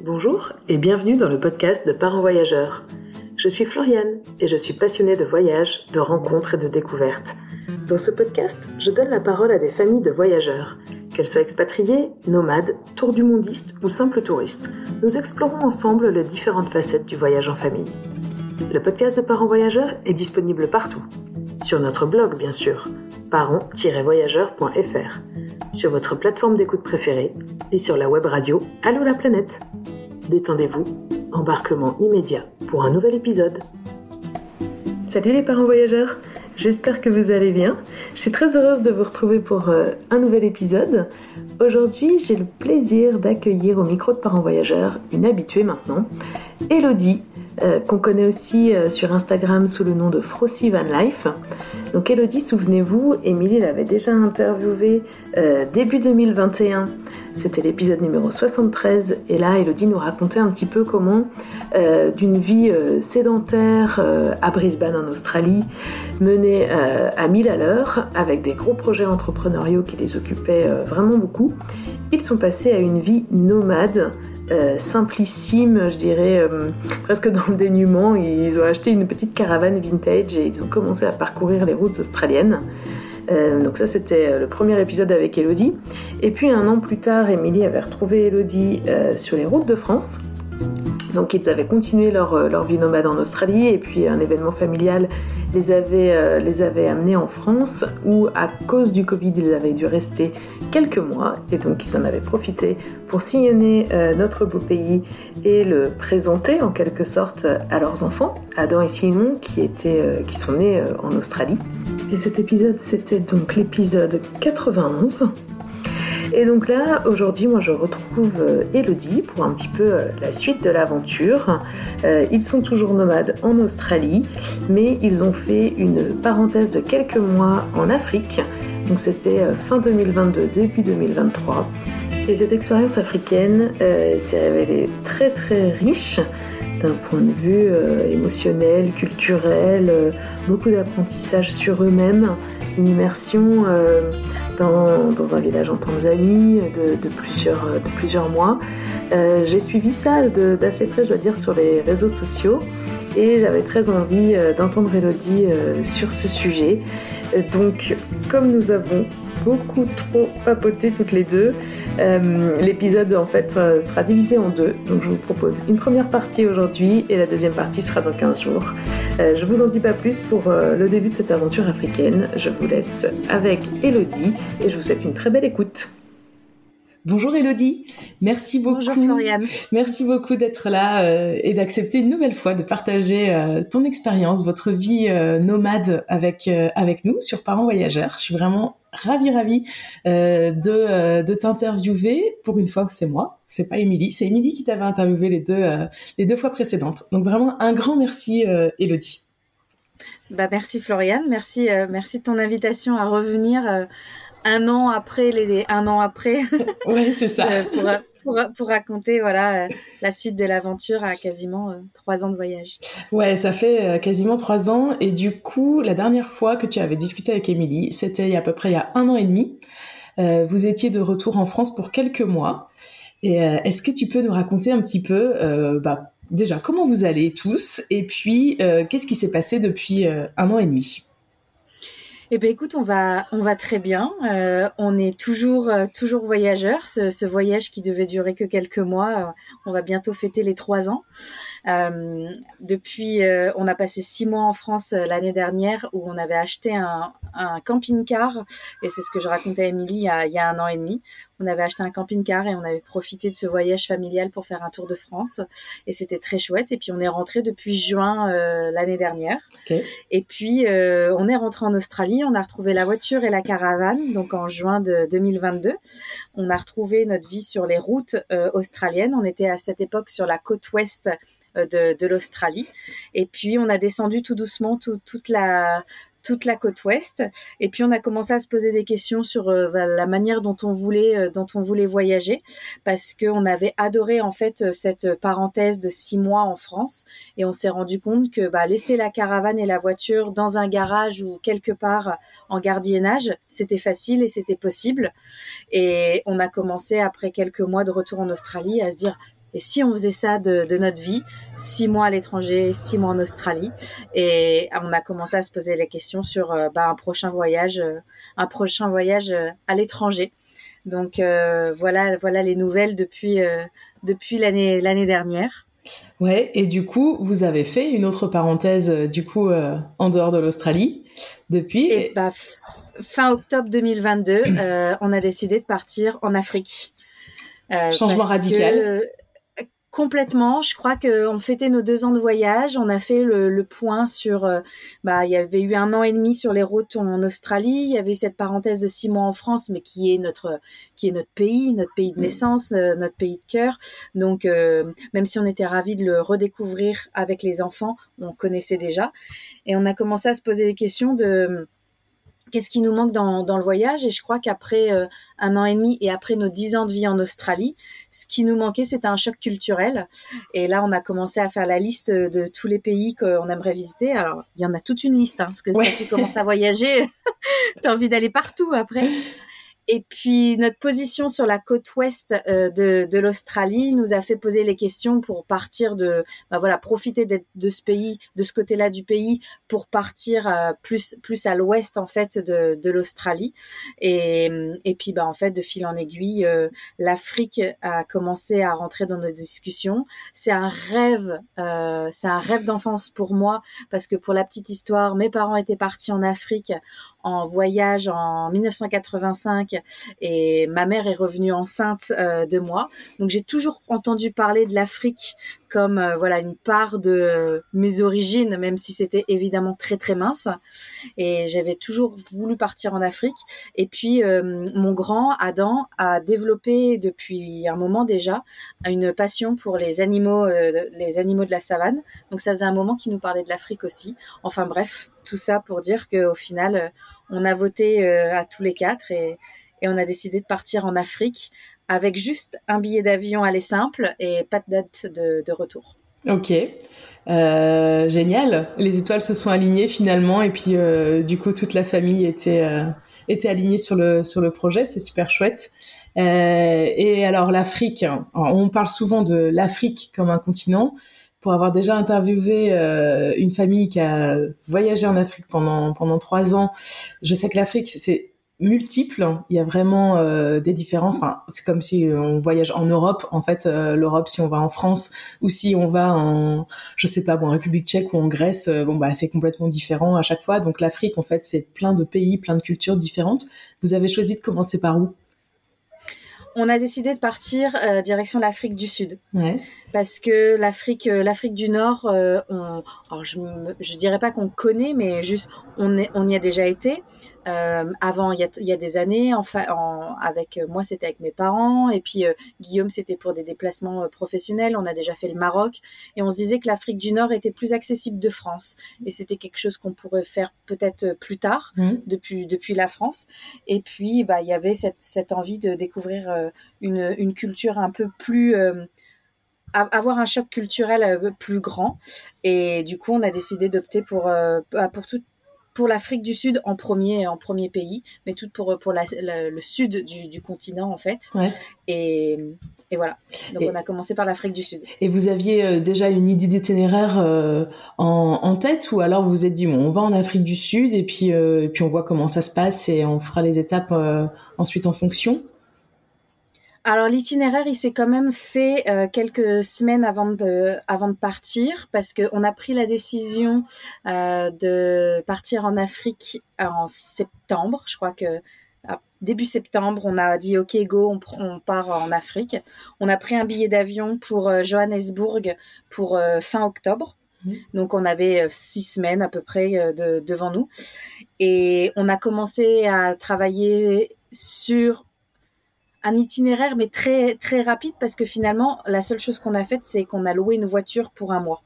Bonjour et bienvenue dans le podcast de Parents Voyageurs. Je suis Floriane et je suis passionnée de voyages, de rencontres et de découvertes. Dans ce podcast, je donne la parole à des familles de voyageurs. Qu'elles soient expatriées, nomades, tour du mondistes ou simples touristes, nous explorons ensemble les différentes facettes du voyage en famille. Le podcast de Parents Voyageurs est disponible partout. Sur notre blog, bien sûr, parents-voyageurs.fr, sur votre plateforme d'écoute préférée et sur la web radio Allô la planète. Détendez-vous, embarquement immédiat pour un nouvel épisode. Salut les parents voyageurs, j'espère que vous allez bien. Je suis très heureuse de vous retrouver pour euh, un nouvel épisode. Aujourd'hui, j'ai le plaisir d'accueillir au micro de parents voyageurs une habituée maintenant, Elodie, euh, qu'on connaît aussi euh, sur Instagram sous le nom de Frosty Van Life. Donc Elodie, souvenez-vous, Émilie l'avait déjà interviewée euh, début 2021. C'était l'épisode numéro 73. Et là, Elodie nous racontait un petit peu comment, d'une vie sédentaire à Brisbane en Australie, menée à 1000 à l'heure, avec des gros projets entrepreneuriaux qui les occupaient vraiment beaucoup, ils sont passés à une vie nomade euh, simplissime, je dirais, euh, presque dans le dénuement. Ils ont acheté une petite caravane vintage et ils ont commencé à parcourir les routes australiennes. Euh, donc ça c'était le premier épisode avec Elodie. Et puis un an plus tard, Émilie avait retrouvé Elodie sur les routes de France. Donc ils avaient continué leur, euh, leur, vie nomade en Australie et puis un événement familial les avait, euh, les avait amenés en France où à cause du Covid ils avaient dû rester quelques mois et donc ils en avaient profité pour sillonner euh, notre beau pays et le présenter en quelque sorte à leurs enfants, Adam et Simon qui, étaient, qui sont nés en Australie. Et cet épisode c'était donc l'épisode 91. Et donc là, aujourd'hui, moi je retrouve euh, Elodie pour un petit peu euh, la suite de l'aventure. Euh, ils sont toujours nomades en Australie, mais ils ont fait une parenthèse de quelques mois en Afrique. Donc c'était fin 2022, début 2023. Et cette expérience africaine s'est révélée très très riche d'un point de vue émotionnel, culturel, beaucoup d'apprentissage sur eux-mêmes, une immersion dans, un village en Tanzanie de, plusieurs, de plusieurs mois. Euh, j'ai suivi ça d'assez près, je dois dire, sur les réseaux sociaux et j'avais très envie euh, d'entendre Elodie euh, sur ce sujet. Donc, comme nous avons beaucoup trop papoté toutes les deux, l'épisode en fait sera divisé en deux. Donc, je vous propose une première partie aujourd'hui et la deuxième partie sera dans 15 jours. je vous en dis pas plus pour le début de cette aventure africaine. Je vous laisse avec Elodie et je vous souhaite une très belle écoute. Bonjour Elodie, merci beaucoup. Bonjour Floriane. Merci beaucoup d'être là euh, et d'accepter une nouvelle fois de partager euh, ton expérience, votre vie euh, nomade avec avec nous sur Parents Voyageurs. Je suis vraiment ravie ravie de de t'interviewer. Pour une fois, c'est moi, c'est pas Émilie, c'est Émilie qui t'avait interviewé les deux les deux fois précédentes. Donc vraiment un grand merci Elodie. Bah merci Floriane, merci merci de ton invitation à revenir un an après les un an après. ouais, c'est ça. Euh, pour, pour, raconter voilà euh, la suite de l'aventure à quasiment euh, trois ans de voyage. Ouais, ça fait quasiment trois ans et du coup la dernière fois que tu avais discuté avec Émilie, c'était à peu près il y a un an et demi. vous étiez de retour en France pour quelques mois. Et est-ce que tu peux nous raconter un petit peu, bah, déjà comment vous allez tous? Et puis qu'est-ce qui s'est passé depuis un an et demi? Eh ben écoute, on va, on va très bien. Euh, on est toujours, euh, toujours voyageurs. Ce, voyage qui devait durer que quelques mois, euh, on va bientôt fêter les trois ans. Depuis, on a passé six mois en France l'année dernière où on avait acheté un, camping-car et c'est ce que je racontais à Émilie il, il, y a un an et demi on avait acheté un camping-car et on avait profité de ce voyage familial pour faire un tour de France. Et c'était très chouette. Et puis on est rentré depuis juin euh, l'année dernière. Et puis euh, on est rentré en Australie. On a retrouvé la voiture et la caravane. Donc en juin de 2022, on a retrouvé notre vie sur les routes euh, australiennes. On était à cette époque sur la côte ouest de, de l'Australie. Et puis on a descendu tout doucement toute la toute la côte ouest. Et puis on a commencé à se poser des questions sur euh, la manière dont on voulait, euh, dont on voulait voyager, parce qu'on avait adoré en fait cette parenthèse de six mois en France, et on s'est rendu compte que bah, laisser la caravane et la voiture dans un garage ou quelque part en gardiennage, c'était facile et c'était possible. Et on a commencé après quelques mois de retour en Australie à se dire Et si on faisait ça de, notre vie, six mois à l'étranger, six mois en Australie, et on a commencé à se poser la question sur bah, un prochain voyage, un prochain voyage à l'étranger. Donc voilà, voilà les nouvelles depuis depuis l'année l'année dernière. Ouais, et du coup, vous avez fait une autre parenthèse du coup en dehors de l'Australie depuis. Et bah, fin octobre 2022, euh, on a décidé de partir en Afrique. Euh, Changement radical. Complètement. Je crois qu'on fêtait nos deux ans de voyage. On a fait le, point sur. Euh, bah, il y avait eu un an et demi sur les routes en Australie. Il y avait eu cette parenthèse de six mois en France, mais qui est notre qui est notre pays, notre pays de mm. naissance, notre pays de cœur. Donc, même si on était ravis de le redécouvrir avec les enfants, on connaissait déjà. Et on a commencé à se poser des questions de qu'est-ce qui nous manque dans, dans, le voyage Et je crois qu'après euh, un an et demi et après nos dix ans de vie en Australie, ce qui nous manquait, c'était un choc culturel. Et là, on a commencé à faire la liste de tous les pays qu'on aimerait visiter. Alors, il y en a toute une liste, hein, parce que quand tu commences à voyager, tu as envie d'aller partout après. Et puis notre position sur la côte ouest euh, de, de l'Australie nous a fait poser les questions pour partir de, bah voilà, profiter de ce pays, de ce côté-là du pays, pour partir euh, plus plus à l'ouest en fait de, de l'Australie. Et, et puis bah en fait de fil en aiguille, euh, l'Afrique a commencé à rentrer dans nos discussions. C'est un rêve, c'est un rêve d'enfance pour moi parce que pour la petite histoire, mes parents étaient partis en Afrique en voyage en 1985 et ma mère est revenue enceinte euh, de moi. Donc j'ai toujours entendu parler de l'Afrique comme euh, voilà une part de mes origines, même si c'était évidemment très très mince. Et j'avais toujours voulu partir en Afrique. Et puis euh, mon grand Adam a développé depuis un moment déjà une passion pour les animaux, les animaux de la savane. Donc ça faisait un moment qu'il nous parlait de l'Afrique aussi. Enfin bref, tout ça pour dire qu'au final on a voté euh, à tous les quatre et, on a décidé de partir en Afrique avec juste un billet d'avion aller simple et pas de date de, retour. Ok, euh, génial. Les étoiles se sont alignées finalement et puis euh, du coup toute la famille était était alignée sur le sur le projet. C'est super chouette. et alors l'Afrique, on parle souvent de l'Afrique comme un continent pour avoir déjà interviewé euh, une famille qui a voyagé en Afrique pendant pendant trois ans. Je sais que l'Afrique c'est multiple. Il y a vraiment euh, des différences. Enfin, c'est comme si on voyage en Europe. En fait, euh, l'Europe, si on va en France ou si on va en, je sais pas, République Tchèque ou en Grèce, bon bah c'est complètement différent à chaque fois. Donc l'Afrique, en fait, c'est plein de pays, plein de cultures différentes. Vous avez choisi de commencer par où? On a décidé de partir euh, direction l'Afrique du Sud. Parce que l'Afrique, euh, l'Afrique du Nord, euh, je, ne dirais pas qu'on connaît, mais juste on, on y a déjà été. Euh, avant, il y, a, des années, enfin, avec moi, c'était avec mes parents, et puis euh, Guillaume, c'était pour des déplacements euh, professionnels. On a déjà fait le Maroc, et on se disait que l'Afrique du Nord était plus accessible de France, et c'était quelque chose qu'on pourrait faire peut-être plus tard, mmh. depuis depuis la France. Et puis, bah, il y avait cette, envie de découvrir une, culture un peu plus avoir un choc culturel plus grand. Et du coup, on a décidé d'opter pour, bah, pour tout, pour l'Afrique du Sud en premier, en premier pays, mais tout pour, pour le sud du, continent en fait. Et, et, voilà. Donc on a commencé par l'Afrique du Sud. Et vous aviez euh, déjà une idée d'itinéraire euh, en, en, tête ou alors vous vous êtes dit bon, on va en Afrique du Sud et puis, euh, et puis on voit comment ça se passe et on fera les étapes ensuite en fonction? Alors l'itinéraire, il s'est quand même fait euh, quelques semaines avant de, avant de partir parce qu'on a pris la décision euh, de partir en Afrique en septembre. Je crois que début septembre, on a dit OK, go, on, part en Afrique. On a pris un billet d'avion pour euh, Johannesburg pour fin octobre. Mmh. Donc on avait six semaines à peu près devant nous et on a commencé à travailler sur un itinéraire mais très très rapide parce que finalement la seule chose qu'on a faite c'est qu'on a loué une voiture pour un mois.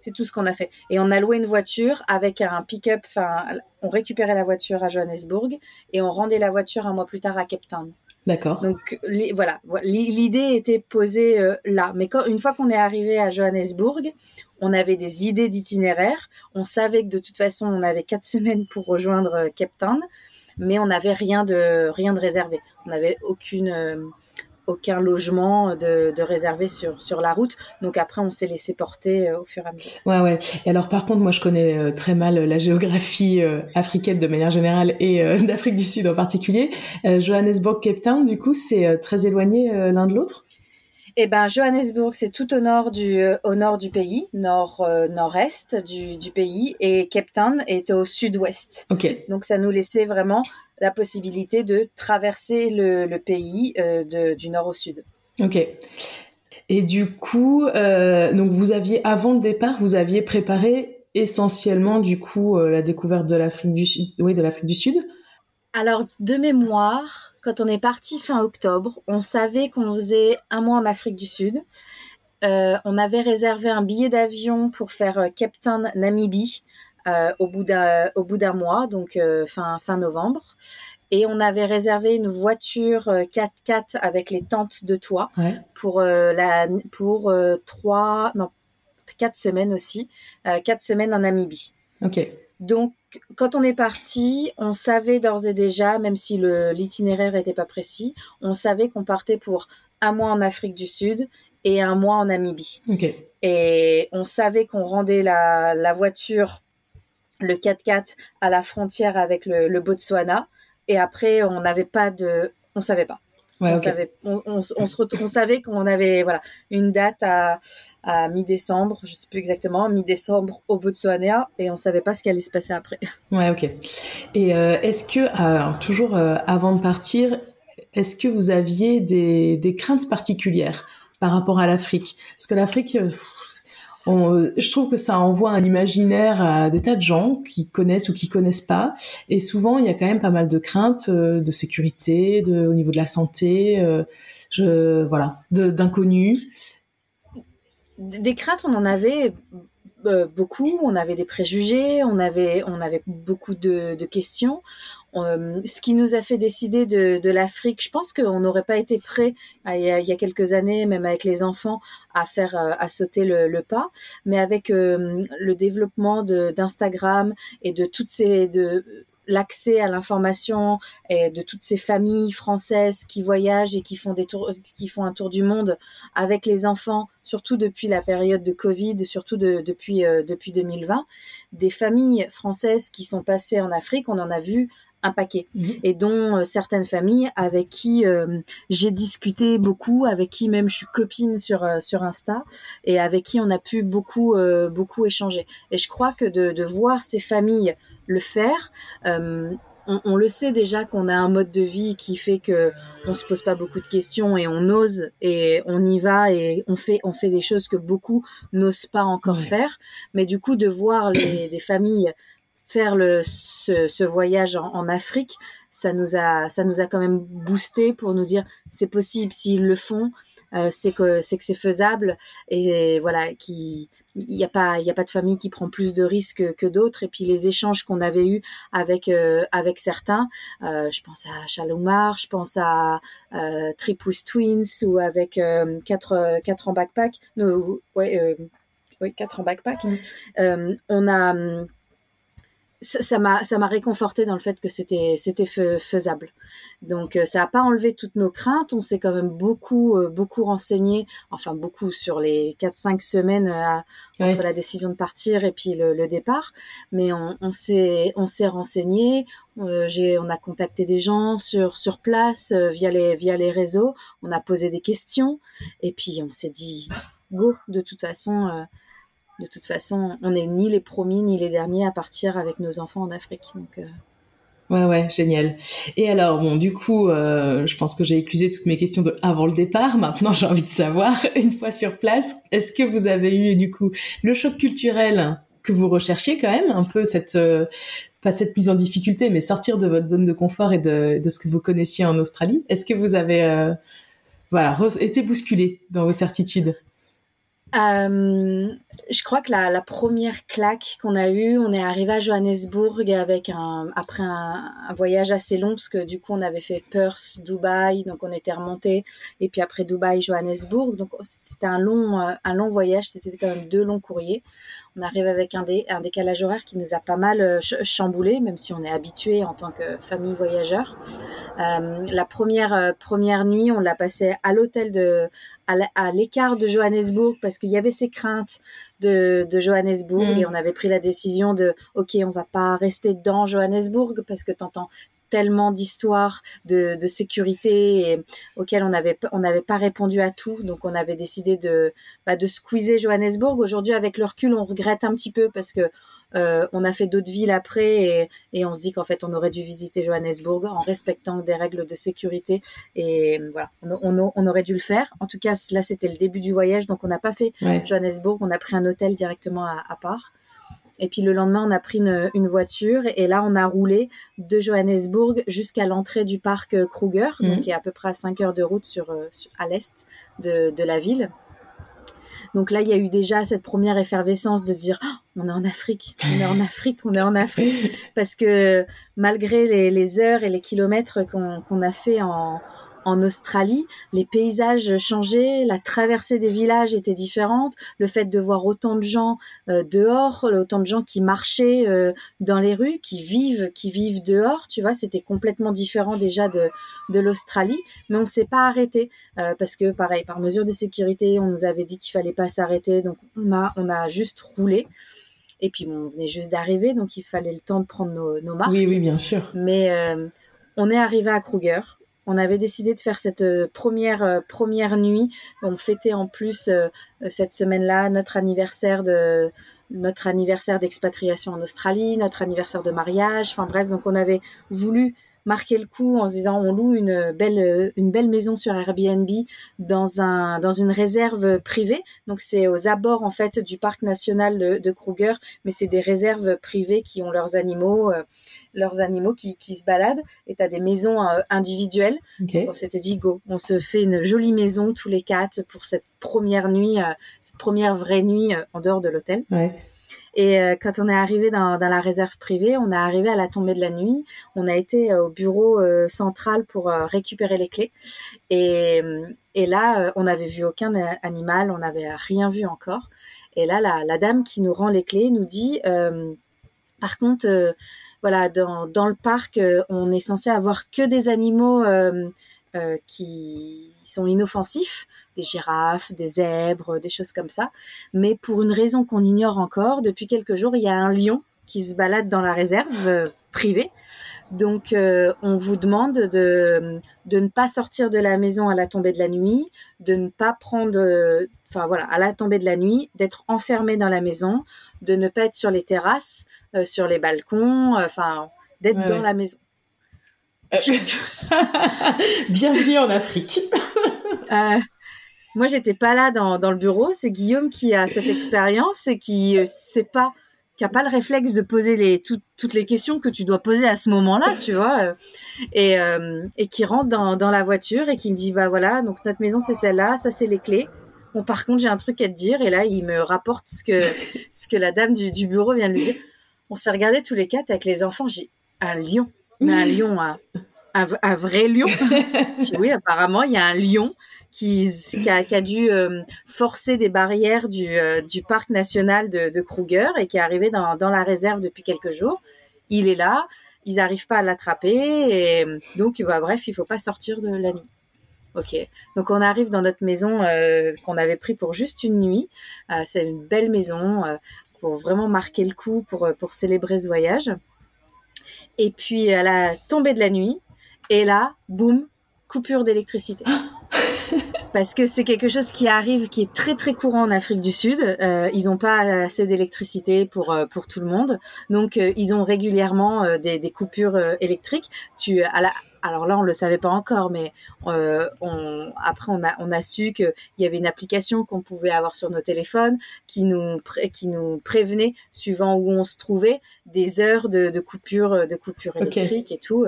C'est tout ce qu'on a fait. Et on a loué une voiture avec un pick-up. Enfin, on récupérait la voiture à Johannesburg et on rendait la voiture un mois plus tard à Cape Town. D'accord. Donc voilà, l'idée était posée euh, là. Mais quand, une fois qu'on est arrivé à Johannesburg, on avait des idées d'itinéraire. On savait que de toute façon, on avait quatre semaines pour rejoindre euh, Cape Town mais on n'avait rien de rien de réservé. On n'avait aucune euh, aucun logement de, de réservé sur, sur la route. Donc après, on s'est laissé porter au fur et à mesure. Ouais, ouais. Et alors, par contre, moi, je connais très mal la géographie africaine de manière générale et d'Afrique du Sud en particulier. Johannesburg, Cape Town, du coup, c'est très éloigné l'un de l'autre? Eh ben, Johannesburg, c'est tout au nord du, au nord du pays, nord, nord-est du, du, pays, et Cape Town est au sud-ouest. Ok. Donc, ça nous laissait vraiment la possibilité de traverser le, le pays euh, de, du nord au sud. Ok. Et du coup, euh, donc vous aviez avant le départ, vous aviez préparé essentiellement du coup euh, la découverte de l'Afrique du Sud, oui, de l'Afrique du Sud? Alors de mémoire, quand on est parti fin octobre, on savait qu'on faisait un mois en Afrique du Sud. Euh, on avait réservé un billet d'avion pour faire euh, Cape Town, Namibie, euh, au bout d'un mois, donc euh, fin fin novembre. Et on avait réservé une voiture 4x4 avec les tentes de toit Ouais. pour la pour non quatre semaines aussi, euh, quatre semaines en Namibie. Ok. Donc, quand on est parti, on savait d'ores et déjà, même si l'itinéraire n'était pas précis, on savait qu'on partait pour un mois en Afrique du Sud et un mois en Namibie. Et on savait qu'on rendait la, la voiture, le 4x4, à la frontière avec le, le Botswana. Et après, on n'avait pas de... On savait pas. Ouais, on, savait, on, on, on se ret- on savait qu'on avait voilà une date à, à mi-décembre, je sais plus exactement, mi-décembre au Botswana, et on savait pas ce qui allait se passer après. Ouais, ok. Et euh, est-ce que, alors, toujours euh, avant de partir, est-ce que vous aviez des, des craintes particulières par rapport à l'Afrique? Parce que l'Afrique, euh, on- je trouve que ça envoie un imaginaire à des tas de gens qui connaissent ou qui connaissent pas. Et souvent, il y a quand même pas mal de craintes euh, de sécurité, de, au niveau de la santé, euh, voilà, d'inconnus. Des craintes, on en avait euh, beaucoup, on avait des préjugés, on avait, on avait beaucoup de questions. Euh, ce qui nous a fait décider de, l'Afrique, je pense qu'on n'aurait pas été prêt il y, a, quelques années, même avec les enfants, à faire euh, à sauter le, pas. Mais avec euh, le développement d'Instagram et de toutes ces de l'accès à l'information et de toutes ces familles françaises qui voyagent et qui font des tours, qui font un tour du monde avec les enfants, surtout depuis la période de Covid, surtout de, depuis depuis 2020, des familles françaises qui sont passées en Afrique, on en a vu un paquet Mhm. et dont euh, certaines familles avec qui euh, j'ai discuté beaucoup, avec qui même je suis copine sur euh, sur Insta et avec qui on a pu beaucoup beaucoup échanger. Et je crois que de, de voir ces familles le faire, on, on le sait déjà qu'on a un mode de vie qui fait que on se pose pas beaucoup de questions et on ose et on y va et on fait on fait des choses que beaucoup n'osent pas encore Ouais. faire. Mais du coup de voir les des familles faire le ce, ce voyage en, en Afrique, ça nous a ça nous a quand même boosté pour nous dire c'est possible s'ils le font, euh, c'est que c'est que c'est faisable et voilà qui il n'y a pas il a pas de famille qui prend plus de risques que d'autres et puis les échanges qu'on avait eus avec euh, avec certains euh, je pense à Chalomar je pense à euh, Tripous Twins ou avec quatre quatre en backpack no, ouais oui quatre en backpack Mm. On a ça m'a ça m'a réconforté dans le fait que c'était c'était fais- faisable. Donc euh, ça a pas enlevé toutes nos craintes. On s'est quand même beaucoup euh, beaucoup renseigné enfin beaucoup sur les 4 5 semaines euh, Ouais. entre la décision de partir et puis le, le départ. Mais on, on s'est on s'est renseigné. Euh, j'ai on a contacté des gens sur sur place euh, via les via les réseaux. On a posé des questions. Et puis on s'est dit go de toute façon euh, de toute façon, on n'est ni les premiers ni les derniers à partir avec nos enfants en Afrique. Euh, Ouais, ouais, génial. Et alors, bon, du coup, euh, je pense que j'ai éclusé toutes mes questions de avant le départ. Maintenant, j'ai envie de savoir, une fois sur place, est-ce que vous avez eu, du coup, le choc culturel que vous recherchiez quand même, un peu cette, euh, pas cette mise en difficulté, mais sortir de votre zone de confort et de, ce que vous connaissiez en Australie? Est-ce que vous avez, voilà, été bousculé dans vos certitudes? Euh, je crois que la, première claque qu'on a eue, on est arrivé à Johannesburg avec un après un, voyage assez long parce que du coup on avait fait Perth, Dubaï, donc on était remonté et puis après Dubaï, Johannesburg, donc c'était un long euh, un long voyage, c'était quand même deux longs courriers. On arrive avec un, dé, un décalage horaire qui nous a pas mal euh, chamboulé, même si on est habitué en tant que famille voyageur. La première première nuit, on l'a passé à l'hôtel de à l'écart de Johannesburg parce qu'il y avait ces craintes de, de Johannesburg mm. et on avait pris la décision de ok on va pas rester dans Johannesburg parce que t'entends tellement d'histoires de, de, sécurité et, auxquelles on n'avait on n'avait pas répondu à tout donc on avait décidé de bah, de squeezer Johannesburg aujourd'hui avec le recul on regrette un petit peu parce que euh, on a fait d'autres villes après et, on se dit qu'en fait on aurait dû visiter Johannesburg en respectant des règles de sécurité et voilà on, aurait dû le faire. En tout cas là c'était le début du voyage donc on n'a pas fait Johannesburg, on a pris un hôtel directement à, part. Et puis le lendemain, on a pris une, voiture et là, on a roulé de Johannesburg jusqu'à l'entrée du parc Kruger, mhm. donc qui est à peu près à 5 heures de route sur, euh, à l'est de, la ville. Donc là, il y a eu déjà cette première effervescence de dire oh, on est en Afrique, on est en Afrique, on est en Afrique, parce que malgré les, heures et les kilomètres qu'on a fait en, en Australie, les paysages changeaient, la traversée des villages était différente, le fait de voir autant de gens euh, dehors, autant de gens qui marchaient euh, dans les rues, qui vivent, qui vivent dehors, tu vois, c'était complètement différent déjà de, de l'Australie, mais on s'est pas arrêté euh, parce que pareil, par mesure de sécurité, on nous avait dit qu'il fallait pas s'arrêter, donc on a on a juste roulé. Et puis on venait juste d'arriver, donc il fallait le temps de prendre nos, nos marques. Oui, oui, bien sûr. Mais on est arrivé à Kruger on avait décidé de faire cette euh, première euh, première nuit. On fêtait en plus euh, cette semaine-là notre anniversaire de notre anniversaire d'expatriation en Australie, notre anniversaire de mariage. Enfin bref, donc on avait voulu marquer le coup en se disant on loue une belle une belle maison sur Airbnb dans un dans une réserve privée. Donc c'est aux abords en fait du parc national de, de Kruger, mais c'est des réserves privées qui ont leurs animaux leurs animaux qui, qui se baladent et tu as des maisons euh, individuelles. On s'était dit, go, on se fait une jolie maison tous les quatre pour cette première nuit, euh, cette première vraie nuit euh, en dehors de l'hôtel. Et quand on est arrivé dans, dans, la réserve privée, on est arrivé à la tombée de la nuit. On a été au bureau central pour récupérer les clés. Et, et là, on n'avait vu aucun animal, on n'avait rien vu encore. Et là, la, la, dame qui nous rend les clés nous dit, par contre, voilà, dans, dans le parc, euh, on est censé avoir que des animaux euh, euh, qui sont inoffensifs, des girafes, des zèbres, des choses comme ça. Mais pour une raison qu'on ignore encore, depuis quelques jours, il y a un lion qui se balade dans la réserve privée. Donc, on vous demande de, de ne pas sortir de la maison à la tombée de la nuit, de ne pas prendre, enfin voilà, à la tombée de la nuit, d'être enfermé dans la maison, de ne pas être sur les terrasses, euh, sur les balcons, euh, enfin, d'être dans la maison. Euh, bienvenue en Afrique. moi, j'étais pas là dans, dans le bureau. C'est Guillaume qui a cette expérience et qui sait pas, qui a pas le réflexe de poser les toutes les questions que tu dois poser à ce moment-là, tu vois, et, et qui rentre dans, dans la voiture et qui me dit bah voilà, donc notre maison c'est celle-là, ça c'est les clés. Bon, par contre, j'ai un truc à te dire et là, il me rapporte ce que ce que la dame du, du bureau vient de lui dire on s'est regardé tous les quatre avec les enfants. J'ai un lion, mais un lion, un, un, vrai lion. oui, apparemment, il y a un lion qui, qui, a, dû euh, forcer des barrières du, euh, du parc national de, de, Kruger et qui est arrivé dans, dans la réserve depuis quelques jours. Il est là, ils n'arrivent pas à l'attraper et donc, bah, bref, il faut pas sortir de la nuit. Ok. Donc on arrive dans notre maison euh, qu'on avait pris pour juste une nuit. c'est une belle maison pour vraiment marquer le coup, pour, euh, pour célébrer ce voyage. Et puis à la tombée de la nuit, et là, boum, coupure d'électricité. Parce que c'est quelque chose qui arrive, qui est très très courant en Afrique du Sud. Euh, ils n'ont pas assez d'électricité pour euh, pour tout le monde, donc ils ont régulièrement des, des, coupures électriques. Tu à la alors là, on le savait pas encore, mais euh, on, après, on a, on a su qu'il y avait une application qu'on pouvait avoir sur nos téléphones qui nous, qui nous prévenait, suivant où on se trouvait, des heures de, de coupure, de coupure électrique et tout.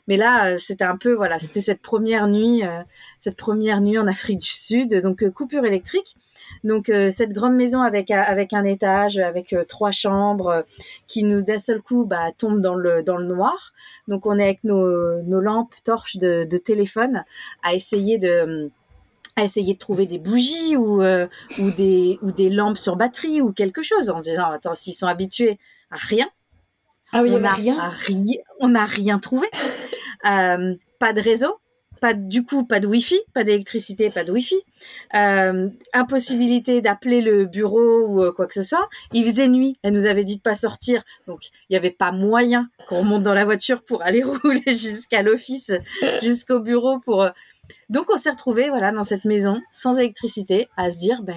Euh. mais là, c'était un peu voilà, c'était cette première nuit, cette première nuit en Afrique du Sud, donc coupure électrique. Donc cette grande maison avec avec un étage, avec trois chambres, qui nous d'un seul coup bah, tombe dans le dans le noir. Donc on est avec nos, nos lampes torches de, de téléphone à essayer de à essayer de trouver des bougies ou, euh, ou, des, ou des lampes sur batterie ou quelque chose en disant attends s'ils sont habitués à rien ah oui on n'a rien on n'a rien trouvé euh, pas de réseau pas du coup pas de wifi pas d'électricité pas de wifi. Euh, impossibilité d'appeler le bureau ou quoi que ce soit. Il faisait nuit elle nous avait dit de pas sortir. Donc il n'y avait pas moyen qu'on remonte dans la voiture pour aller rouler jusqu'à l'office jusqu'au bureau pour donc on s'est retrouvé voilà dans cette maison sans électricité à se dire ben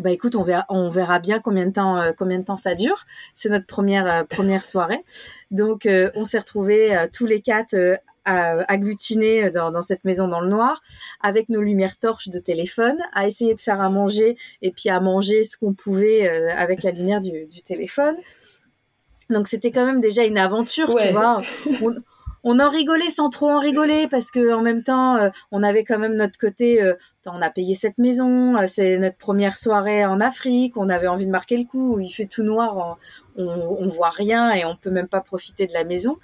bah écoute on verra on verra bien combien de temps euh, combien de temps ça dure. C'est notre première euh, première soirée. Donc euh, on s'est retrouvé tous les quatre agglutinés dans, dans, cette maison dans le noir avec nos lumières torches de téléphone à essayer de faire à manger et puis à manger ce qu'on pouvait avec la lumière du, du téléphone. Donc c'était quand même déjà une aventure tu vois. On en rigolait sans trop en rigoler parce que en même temps, euh, on avait quand même notre côté. Euh, on a payé cette maison, euh, c'est notre première soirée en Afrique, on avait envie de marquer le coup. Il fait tout noir, on, on voit rien et on peut même pas profiter de la maison.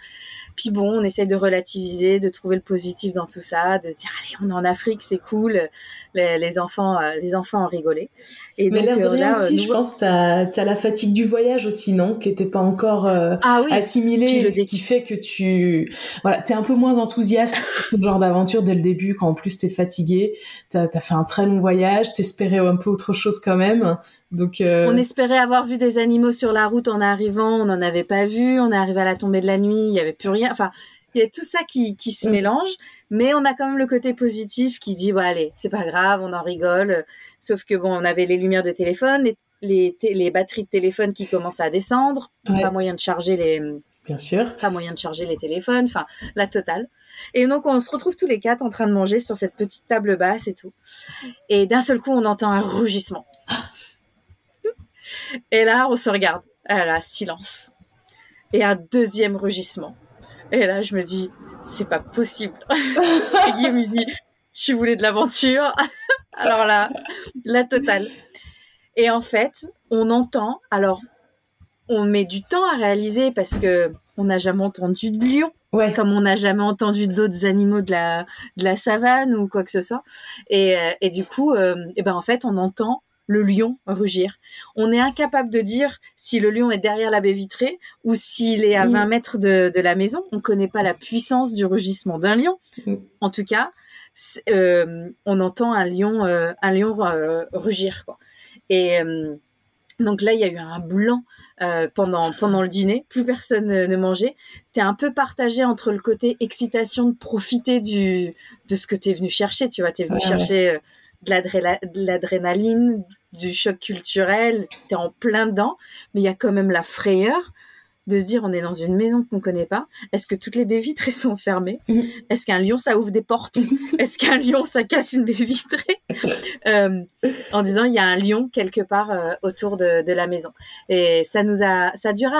Puis bon, on essaye de relativiser, de trouver le positif dans tout ça, de se dire allez, on est en Afrique, c'est cool. Les, enfants, euh, les enfants en rigolaient. Et Mais l'air de euh, rien aussi, je pense, t'as as la fatigue du voyage aussi, non, qui était pas encore euh, ah, oui. assimilée, le... qui fait que tu, voilà, t'es un peu moins enthousiaste pour ce genre d'aventure dès le début, quand en plus t'es fatigué, t'as as fait un très long voyage, t'espérais un peu autre chose quand même. Donc, On espérait avoir vu des animaux sur la route en arrivant, on n'en avait pas vu. On est arrivé à la tombée de la nuit, il y avait plus rien. Enfin, il y a tout ça qui, qui se mélange, mais on a quand même le côté positif qui dit, bah, allez, c'est pas grave, on en rigole. Sauf que bon, on avait les lumières de téléphone, les, les, batteries de téléphone qui commencent à descendre, pas moyen de charger les, Bien sûr. Pas moyen de charger les téléphones, enfin, la totale. Et donc, on se retrouve tous les quatre en train de manger sur cette petite table basse et tout. Et d'un seul coup, on entend un rugissement. Et là, on se regarde. Et là, silence. Et un deuxième rugissement. Et là, je me dis, c'est pas possible. et Guillaume me dit, tu voulais de l'aventure? alors là, la totale. Et en fait, on entend, alors, on met du temps à réaliser parce que on n'a jamais entendu de lion. Ouais. Comme on n'a jamais entendu d'autres animaux de la, de la savane ou quoi que ce soit. Et, euh, et du coup, euh, et ben en fait, on entend le lion rugir. On est incapable de dire si le lion est derrière la baie vitrée ou s'il est à 20 mètres de, la maison. On ne connaît pas la puissance du rugissement d'un lion. En tout cas, euh, on entend un lion, euh, un lion euh, rugir. Et donc là, il y a eu un blanc pendant pendant le dîner. Plus personne ne, mangeait. T'es un peu partagé entre le côté excitation de profiter du de ce que t'es venu chercher. Tu vois, t'es venu chercher de l'adrénaline, du choc culturel, tu es en plein dedans, mais il y a quand même la frayeur de se dire on est dans une maison qu'on connaît pas. Est-ce que toutes les baies vitrées sont fermées? Mm-hmm. Est-ce qu'un lion ça ouvre des portes? Est-ce qu'un lion ça casse une baie vitrée? Euh, En disant il y a un lion quelque part euh, autour de, la maison. Et ça nous a ça duré.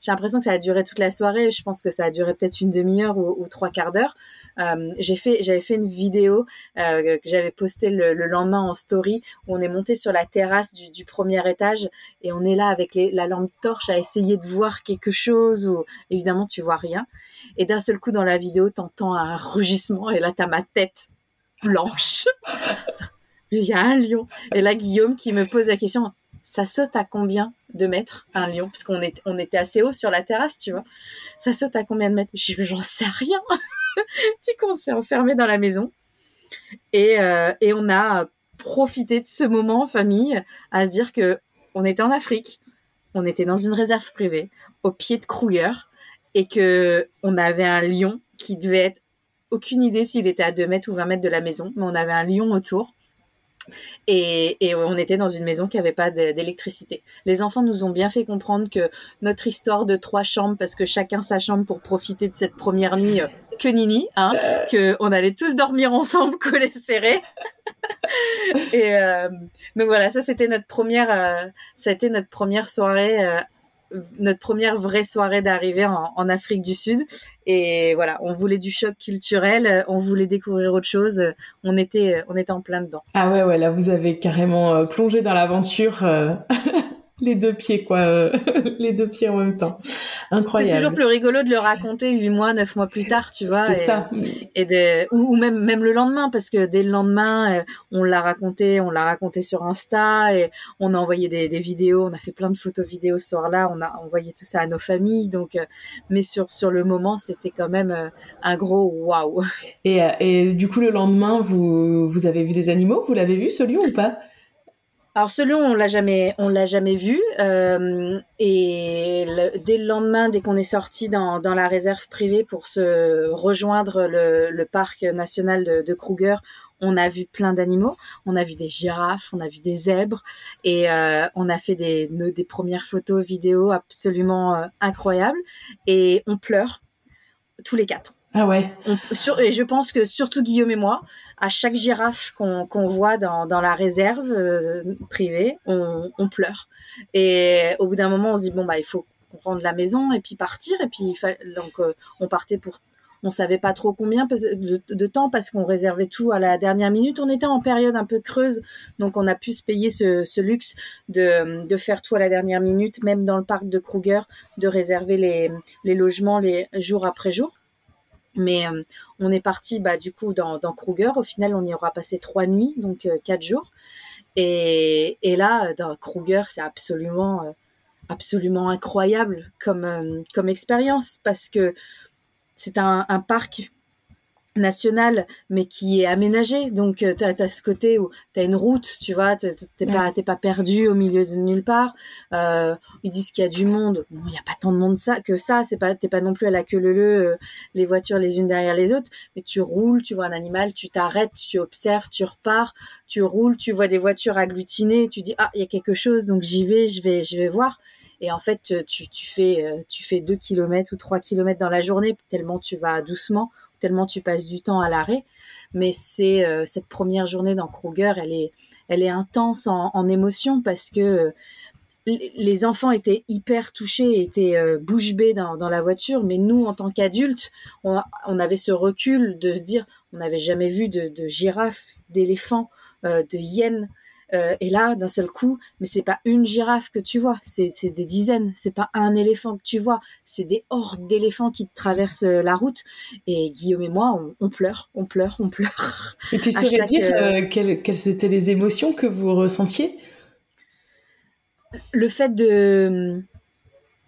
J'ai l'impression que ça a duré toute la soirée. Je pense que ça a duré peut-être une demi-heure ou, trois quarts d'heure. Euh, j'ai fait, j'avais fait une vidéo euh, que j'avais postée le, lendemain en story où on est monté sur la terrasse du, premier étage et on est là avec la lampe torche à essayer de voir quelque chose ou évidemment tu vois rien. Et d'un seul coup dans la vidéo, t'entends un rugissement et là t'as ma tête blanche. Il y a un lion. Et là Guillaume qui me pose la question, ça saute à combien de mètres un lion? Parce qu'on on était assez haut sur la terrasse, tu vois. Ça saute à combien de mètres? J'en sais rien. du coup, on s'est enfermé dans la maison et, euh, et, on a profité de ce moment en famille à se dire que on était en Afrique, on était dans une réserve privée au pied de Kruger et que on avait un lion qui devait être aucune idée s'il était à 2 mètres ou 20 mètres de la maison, mais on avait un lion autour et, on était dans une maison qui n'avait pas d'électricité. Les enfants nous ont bien fait comprendre que notre histoire de trois chambres, parce que chacun sa chambre pour profiter de cette première nuit, euh, que nini, hein, que on allait tous dormir ensemble, collés serrés. et euh, donc voilà, ça c'était notre première, euh, ça a été notre première soirée notre première vraie soirée d'arrivée en, Afrique du Sud. Et voilà, on voulait du choc culturel, on voulait découvrir autre chose. On était, on était en plein dedans. Ah ouais, ouais, là vous avez carrément plongé dans l'aventure. les deux pieds quoi euh, les deux pieds en même temps. Incroyable. C'est toujours plus rigolo de le raconter huit mois neuf mois plus tard tu vois c'est ça. et de, ou, même même le lendemain parce que dès le lendemain euh, on l'a raconté on l'a raconté sur Insta et on a envoyé des, des, vidéos on a fait plein de photos vidéos ce soir-là on a envoyé tout ça à nos familles donc euh, mais sur sur le moment c'était quand même un gros waouh. Et, et du coup le lendemain vous vous avez vu des animaux? Vous l'avez vu ce lion ou pas? Alors ce lion, on l'a jamais, on l'a jamais vu. Euh, et dès le lendemain, dès qu'on est sorti dans, dans, la réserve privée pour se rejoindre le, le parc national de, de, Kruger, on a vu plein d'animaux. On a vu des girafes, on a vu des zèbres, et euh, on a fait des, des premières photos, vidéos absolument euh, incroyables. Et on pleure tous les quatre. Ah ouais. et je pense que surtout Guillaume et moi, à chaque girafe qu'on voit dans, la réserve euh, privée, on, pleure. Et au bout d'un moment, on se dit bon bah il faut rendre la maison et puis partir. Et puis donc euh, on partait pour on savait pas trop combien de, temps parce qu'on réservait tout à la dernière minute. On était en période un peu creuse, donc on a pu se payer ce, luxe de, de, faire tout à la dernière minute, même dans le parc de Kruger, de réserver les, les logements les jours après jour. Mais euh, on est parti bah, du coup dans, dans, Kruger. Au final, on y aura passé trois nuits, donc euh, quatre jours. Et, et, là, dans Kruger, c'est absolument, euh, absolument incroyable comme, comme expérience parce que c'est un, parc national mais qui est aménagé donc euh, tu as, ce côté où tu as une route tu vois t'es pas t'es pas perdu au milieu de nulle part. Euh, ils disent qu'il y a du monde. Bon il y a pas tant de monde ça que ça. C'est pas t'es pas non plus à la queue leu euh, les voitures les unes derrière les autres. Mais tu roules tu vois un animal tu t'arrêtes tu observes tu repars tu roules tu vois des voitures agglutinées tu dis ah il y a quelque chose donc j'y vais je vais je vais voir. Et en fait tu, tu fais euh, tu fais deux kilomètres ou trois kilomètres dans la journée tellement tu vas doucement tellement tu passes du temps à l'arrêt. Mais c'est euh, cette première journée dans Kruger, elle est, elle est intense en, émotion parce que euh, les enfants étaient hyper touchés, étaient euh, bouche bée dans, la voiture, mais nous, en tant qu'adultes, on, avait ce recul de se dire, on n'avait jamais vu de, de girafes, d'éléphants, euh, de hyènes, euh, et là, d'un seul coup, mais c'est pas une girafe que tu vois, c'est des dizaines. C'est pas un éléphant que tu vois, c'est des hordes d'éléphants qui traversent euh, la route. Et Guillaume et moi, on, pleure, on pleure, on pleure. Et tu saurais dire euh, quelles, quelles étaient les émotions que vous ressentiez? Le fait de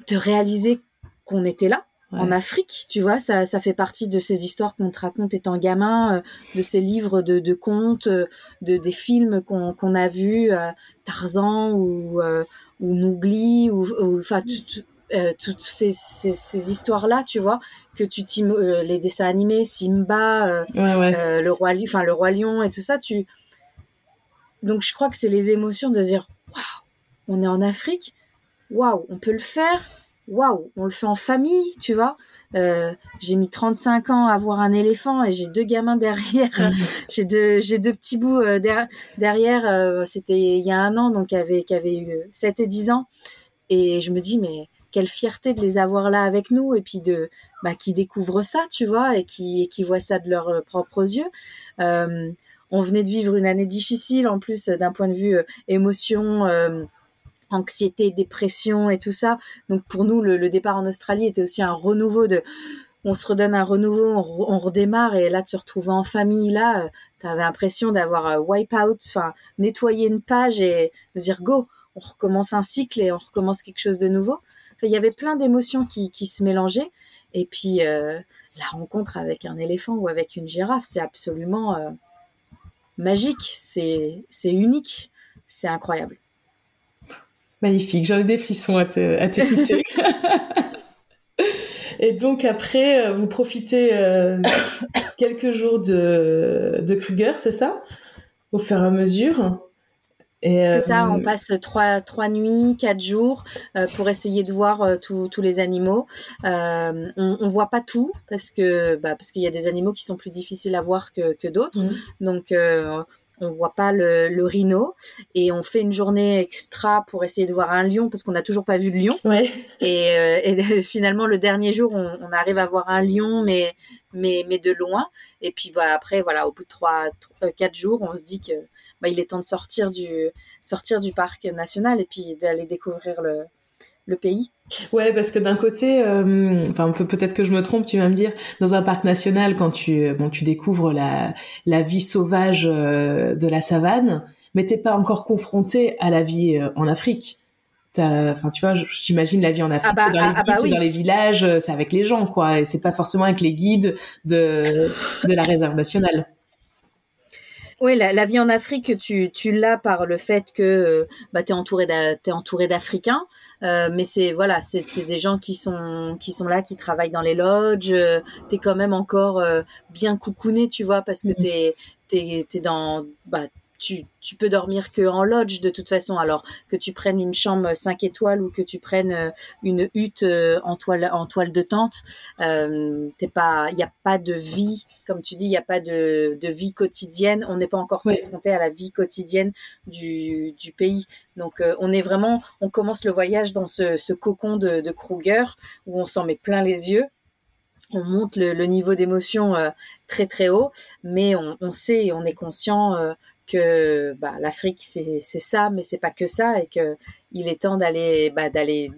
de réaliser qu'on était là, en Afrique, tu vois, ça, ça fait partie de ces histoires qu'on te raconte étant gamin, euh, de ces livres de, de contes, euh, de des films qu'on qu'on a vus, euh, Tarzan ou ou Mowgli ou enfin toutes ces, ces, ces histoires-là, tu vois, que tu les dessins animés, Simba, le roi, enfin le roi lion et tout ça, tu donc je crois que c'est les émotions de dire waouh, on est en Afrique, waouh, on peut le faire waouh, on le fait en famille, tu vois. Euh, j'ai mis 35 ans à voir un éléphant et j'ai deux gamins derrière. j'ai deux, j'ai deux petits bouts euh, derrière. Euh, c'était il y a un an, donc qui avait, qui avait eu 7 et 10 ans. Et je me dis, mais quelle fierté de les avoir là avec nous et puis de, bah, qui découvrent ça, tu vois, et qui, et qui voient ça de leurs propres yeux. on venait de vivre une année difficile en plus d'un point de vue émotion anxiété, dépression et tout ça. Donc pour nous, le, départ en Australie était aussi un renouveau de, on se redonne un renouveau, on, redémarre et là de se retrouver en famille là, euh, tu avais l'impression d'avoir euh, wipe out, enfin nettoyer une page et dire go, on recommence un cycle et on recommence quelque chose de nouveau. il y avait plein d'émotions qui, qui se mélangeaient et puis euh, la rencontre avec un éléphant ou avec une girafe, c'est absolument magique, c'est c'est unique, c'est incroyable. Magnifique, j'en ai des frissons à t'écouter. Et donc après, euh, vous profitez euh, quelques jours de, de Kruger, c'est ça? Au fur et à mesure c'est ça, on euh, passe trois, trois nuits, quatre jours pour essayer de voir tous les animaux. on, on voit pas tout parce que bah, parce qu'il y a des animaux qui sont plus difficiles à voir que, que d'autres. Mmh. Donc on voit pas le, le, rhino et on fait une journée extra pour essayer de voir un lion parce qu'on n'a toujours pas vu de lion. Ouais. Et, euh, et finalement le dernier jour on, on, arrive à voir un lion mais mais mais de loin. Et puis bah après voilà au bout de trois, euh, quatre jours on se dit que bah, il est temps de sortir du sortir du parc national et puis d'aller découvrir le le pays. Ouais, parce que d'un côté, euh, enfin peut peut-être que je me trompe, tu vas me dire, dans un parc national, quand tu bon tu découvres la la vie sauvage euh, de la savane, mais t'es pas encore confronté à la vie euh, en Afrique. Enfin, tu vois, j'imagine la vie en Afrique, ah c'est dans bah, les ah, ah bah dans les villages, c'est avec les gens, quoi, et c'est pas forcément avec les guides de de la réserve nationale. Oui, la, vie en Afrique, tu, tu l'as par le fait que euh, bah, tu es entouré d'Africains, euh, mais c'est voilà, c'est des gens qui sont qui sont là, qui travaillent dans les lodges. Euh, tu es quand même encore bien coucouné, tu vois, parce que tu es, es, dans bah, tu, tu peux dormir que en lodge de toute façon. Alors que tu prennes une chambre 5 étoiles ou que tu prennes euh, une hutte euh, en toile en toile de tente, euh, t'es pas, il n'y a pas de vie, comme tu dis, il n'y a pas de, de vie quotidienne. On n'est pas encore confronté à la vie quotidienne du, du pays. Donc on est vraiment, on commence le voyage dans ce, ce cocon de, de Kruger où on s'en met plein les yeux on monte le, le niveau d'émotion très très haut, mais on, on, sait et on est conscient que bah, l'Afrique c'est ça, mais c'est pas que ça, et que il est temps d'aller bah, d'aller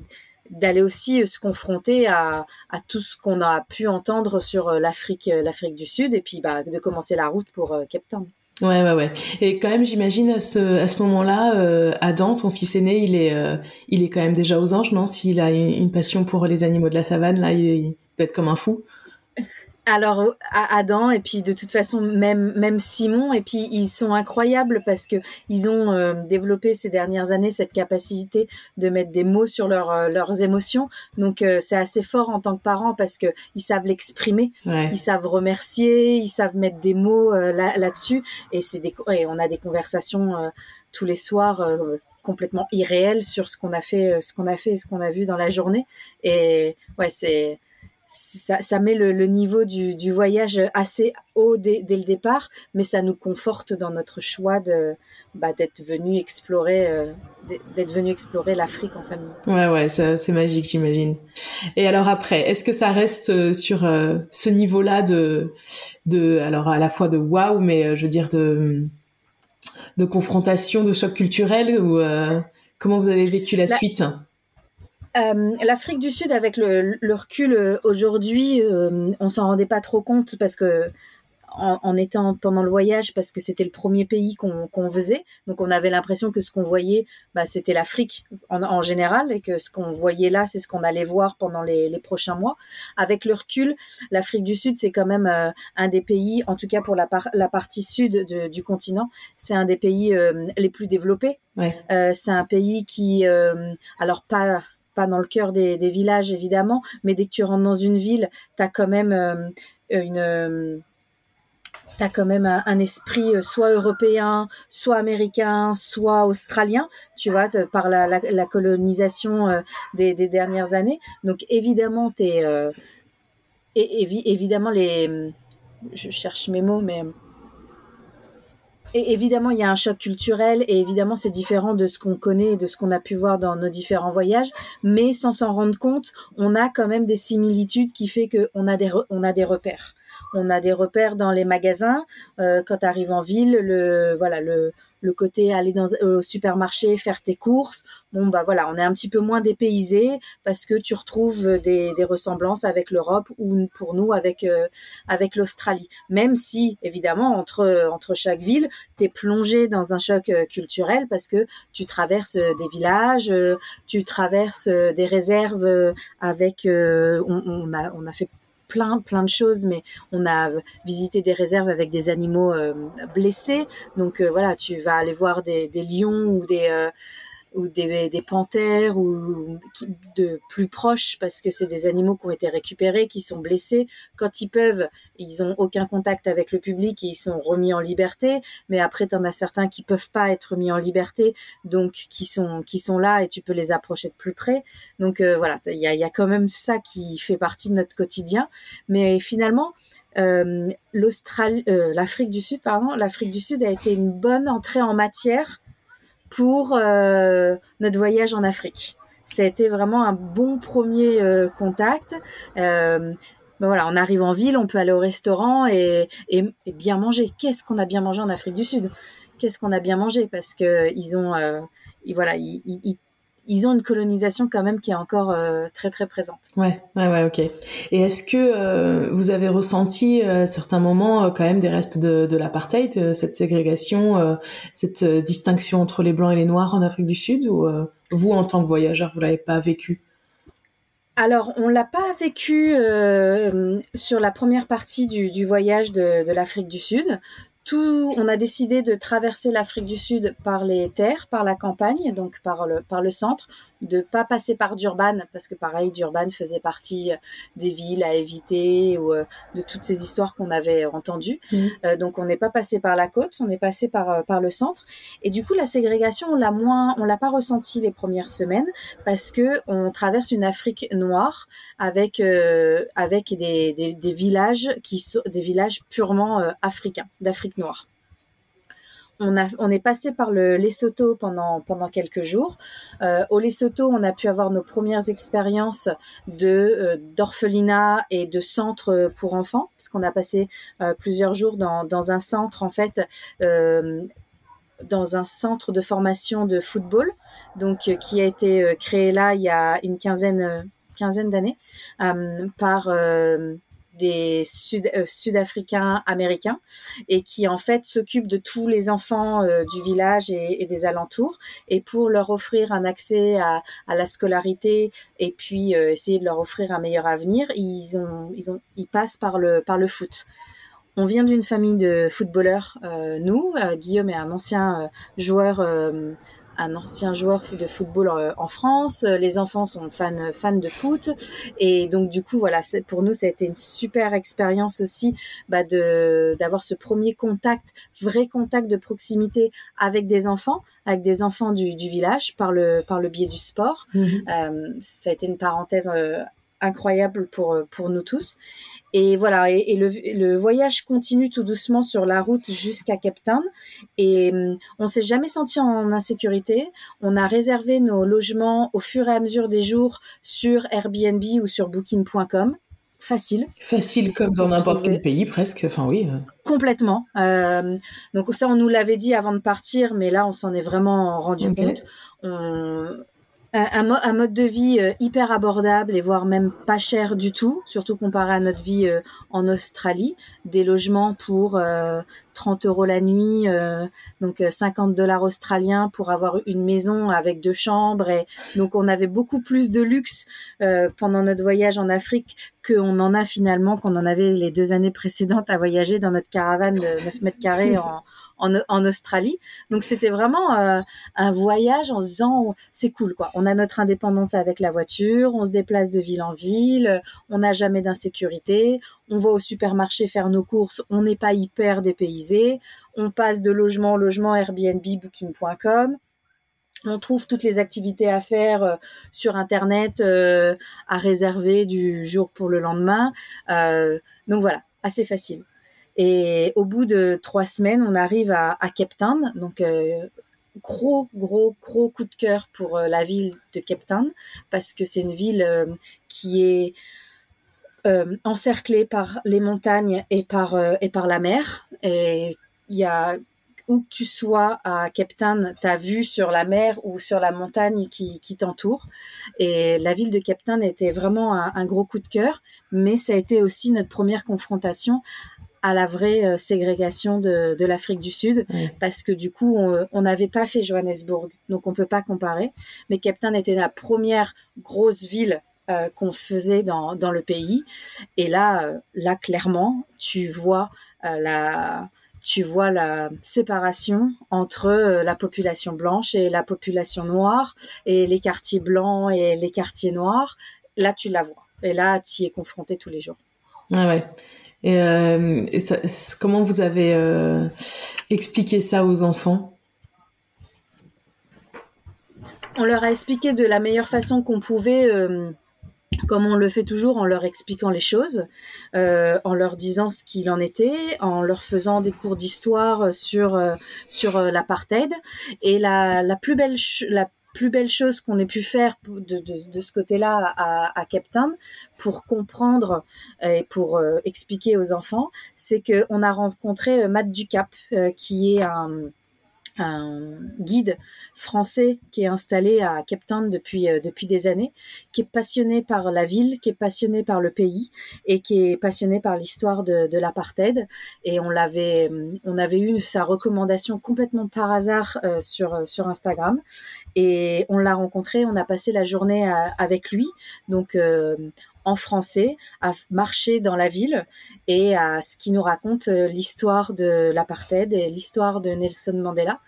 d'aller aussi se confronter à, tout ce qu'on a pu entendre sur euh, l'Afrique euh, l'Afrique du Sud, et puis bah, de commencer la route pour euh, Cape Town. Ouais, ouais, ouais. Et quand même, j'imagine à ce à ce moment-là, euh, Adam, ton fils aîné, il est il est quand même déjà aux anges, non? S'il a une passion pour les animaux de la savane, là, il, il peut être comme un fou alors à Adam et puis de toute façon même même Simon et puis ils sont incroyables parce que ils ont euh, développé ces dernières années cette capacité de mettre des mots sur leurs euh, leurs émotions. Donc euh, c'est assez fort en tant que parent parce que ils savent l'exprimer ils savent remercier ils savent mettre des mots là là-dessus. Et c'est des et on a des conversations tous les soirs complètement irréelles sur ce qu'on a fait ce qu'on a fait et ce qu'on a vu dans la journée. Et ouais c'est ça, ça met le, le niveau du, du, voyage assez haut dès, dès, le départ, mais ça nous conforte dans notre choix de bah, d'être venu explorer euh, d'être venu explorer l'Afrique en famille. Ouais ouais, c'est magique j'imagine. Et alors après, est-ce que ça reste euh, sur euh, ce niveau-là de de alors à la fois de waouh, mais je veux dire de de confrontation, de choc culturel ou comment vous avez vécu la, la suite? Euh, L'Afrique du Sud, avec le, le recul euh, aujourd'hui, euh, on s'en rendait pas trop compte parce que en, en, étant pendant le voyage, parce que c'était le premier pays qu'on faisait, donc on avait l'impression que ce qu'on voyait, bah, c'était l'Afrique en, en, général, et que ce qu'on voyait là, c'est ce qu'on allait voir pendant les, les, prochains mois. Avec le recul, l'Afrique du Sud, c'est quand même euh, un des pays, en tout cas pour la, par, la partie sud de, du continent, c'est un des pays les plus développés. Ouais. c'est un pays qui, alors pas pas dans le cœur des, des, villages évidemment, mais dès que tu rentres dans une ville, tu as quand même euh, une euh, T'as quand même un, esprit euh, soit européen, soit américain, soit australien, tu vois, par la, colonisation euh, des, dernières années. Donc évidemment, t'es euh, et, évidemment les, je cherche mes mots, mais et évidemment, il y a un choc culturel et évidemment, c'est différent de ce qu'on connaît et de ce qu'on a pu voir dans nos différents voyages. Mais sans s'en rendre compte, on a quand même des similitudes qui fait qu'on a des, a des repères. On a des repères dans les magasins. Euh, quand tu arrives en ville, le, voilà, le, le côté aller dans au supermarché faire tes courses. Bon bah voilà on est un petit peu moins dépaysé parce que tu retrouves des, des ressemblances avec l'Europe ou pour nous avec euh, avec l'Australie. Même si évidemment entre entre chaque ville tu es plongé dans un choc euh, culturel parce que tu traverses des villages euh, tu traverses des réserves avec on, on a on a fait plein plein de choses mais on a visité des réserves avec des animaux euh, blessés. Donc euh, voilà tu vas aller voir des, des lions ou des euh, ou des, des panthères ou de plus proches parce que c'est des animaux qui ont été récupérés, qui sont blessés. Quand ils peuvent, ils ont aucun contact avec le public et ils sont remis en liberté. Mais après, tu en as certains qui peuvent pas être mis en liberté, donc qui sont qui sont là et tu peux les approcher de plus près. Donc euh, voilà, il y a, quand même ça qui fait partie de notre quotidien. Mais finalement, l'Australie, l'Afrique du Sud, pardon, l'Afrique du Sud a été une bonne entrée en matière pour notre voyage en Afrique. Ça a été vraiment un bon premier contact. Ben voilà, on arrive en ville, on peut aller au restaurant et, bien manger. Qu'est-ce qu'on a bien mangé en Afrique du Sud? Qu'est-ce qu'on a bien mangé? Parce que ils ont, voilà, ils, ils ont une colonisation quand même qui est encore euh, très très présente. Ouais, ouais, ouais, ok. Et est-ce que euh, vous avez ressenti euh, à certains moments quand même des restes de, de l'apartheid, cette ségrégation, cette distinction entre les blancs et les noirs en Afrique du Sud, ou vous en tant que voyageur, vous l'avez pas vécu? Alors, on l'a pas vécu sur la première partie du, du voyage de, de l'Afrique du Sud on a décidé de traverser l'Afrique du Sud par les terres, par la campagne, donc par le, par le centre, de pas passer par Durban parce que pareil Durban faisait partie euh, des villes à éviter ou euh, de toutes ces histoires qu'on avait entendues. Mmh. Euh, donc on n'est pas passé par la côte, on est passé par par le centre et du coup la ségrégation on l'a moins on l'a pas ressenti les premières semaines parce que on traverse une Afrique noire avec avec des, des, des, villages qui sont des villages purement africains d'Afrique noire on, a, on est passé par le Lesotho pendant, pendant quelques jours. Euh, au Lesotho, on a pu avoir nos premières expériences de euh, d'orphelinat et de centre pour enfants, parce qu'on a passé euh, plusieurs jours dans, dans un centre en fait. dans un centre de formation de football, donc qui a été créé là il y a une quinzaine quinzaine d'années par des euh, Sud-Africains américains et qui en fait s'occupent de tous les enfants euh, du village et, des alentours et pour leur offrir un accès à, la scolarité et puis euh, essayer de leur offrir un meilleur avenir, ils ont ils ont ils passent par le par le foot. On vient d'une famille de footballeurs, nous. Guillaume est un ancien joueur un ancien joueur de football euh, en France. Les enfants sont fans, fans de foot. Et donc, du coup, voilà, pour nous, ça a été une super expérience aussi bah, de d'avoir ce premier contact, vrai contact de proximité avec des enfants, avec des enfants du, du village par le, par le biais du sport. Mhm. Euh, ça a été une parenthèse euh, incroyable pour, pour nous tous. Et voilà, et, le, le, voyage continue tout doucement sur la route jusqu'à Cape Town. Et hum, on s'est jamais senti en insécurité. On a réservé nos logements au fur et à mesure des jours sur Airbnb ou sur Booking.com. Facile. Facile comme dans n'importe quel pays presque. Enfin oui. Euh. Complètement. Euh, donc ça, on nous l'avait dit avant de partir, mais là, on s'en est vraiment rendu compte. On, un, mode de vie euh, hyper abordable et voire même pas cher du tout, surtout comparé à notre vie euh, en Australie. Des logements pour 30 euh, euros la nuit, donc 50 dollars australiens pour avoir une maison avec deux chambres. Et donc on avait beaucoup plus de luxe pendant notre voyage en Afrique qu'on en a finalement, qu'on en avait les deux années précédentes à voyager dans notre caravane de 9 mètres carrés en, Australie. Donc c'était vraiment euh, un voyage en se disant c'est cool quoi. On a notre indépendance avec la voiture, on se déplace de ville en ville, on n'a jamais d'insécurité, on va au supermarché faire nos courses, on n'est pas hyper dépaysé, on passe de logement en logement Airbnb, Booking.com. On trouve toutes les activités à faire euh, sur Internet, euh, à réserver du jour pour le lendemain. donc voilà, assez facile. Et au bout de trois semaines, on arrive à, à Cape Town. Donc, euh, gros, gros, gros coup de cœur pour euh, la ville de Cape Town parce que c'est une ville euh, qui est encerclée par les montagnes et par, et par la mer. Et il y a où que tu sois à Cape Town, tu as vue sur la mer ou sur la montagne qui, qui t'entoure. Et la ville de Cape Town était vraiment un, un, gros coup de cœur, mais ça a été aussi notre première confrontation à la vraie euh, ségrégation de, de l'Afrique du Sud, parce que du coup, on n'avait pas fait Johannesburg, donc on peut pas comparer. Mais Cape Town était la première grosse ville euh, qu'on faisait dans, dans le pays. Et là, euh, là clairement, tu vois la tu vois la séparation entre la population blanche et la population noire, et les quartiers blancs et les quartiers noirs. Là, tu la vois. Et là, tu y es confronté tous les jours. Ah ouais. Et, euh, comment vous avez euh, expliqué ça aux enfants? On leur a expliqué de la meilleure façon qu'on pouvait euh, comme on le fait toujours en leur expliquant les choses, euh, en leur disant ce qu'il en était, en leur faisant des cours d'histoire sur euh, euh, l'apartheid. Et la, la plus belle la plus belle chose qu'on ait pu faire de, de, de ce côté-là à, à, Cape Town pour comprendre et pour expliquer aux enfants, c'est qu'on a rencontré Matt Ducap, qui est un un guide français qui est installé à Cape Town depuis euh, depuis des années, qui est passionné par la ville, qui est passionné par le pays et qui est passionné par l'histoire de, de l'apartheid. Et on l'avait on avait eu sa recommandation complètement par hasard euh, sur sur Instagram et on l'a rencontré, on a passé la journée avec lui. Donc euh, en français, à marcher dans la ville et à ce qui nous raconte euh, l'histoire de l'apartheid et l'histoire de Nelson Mandela.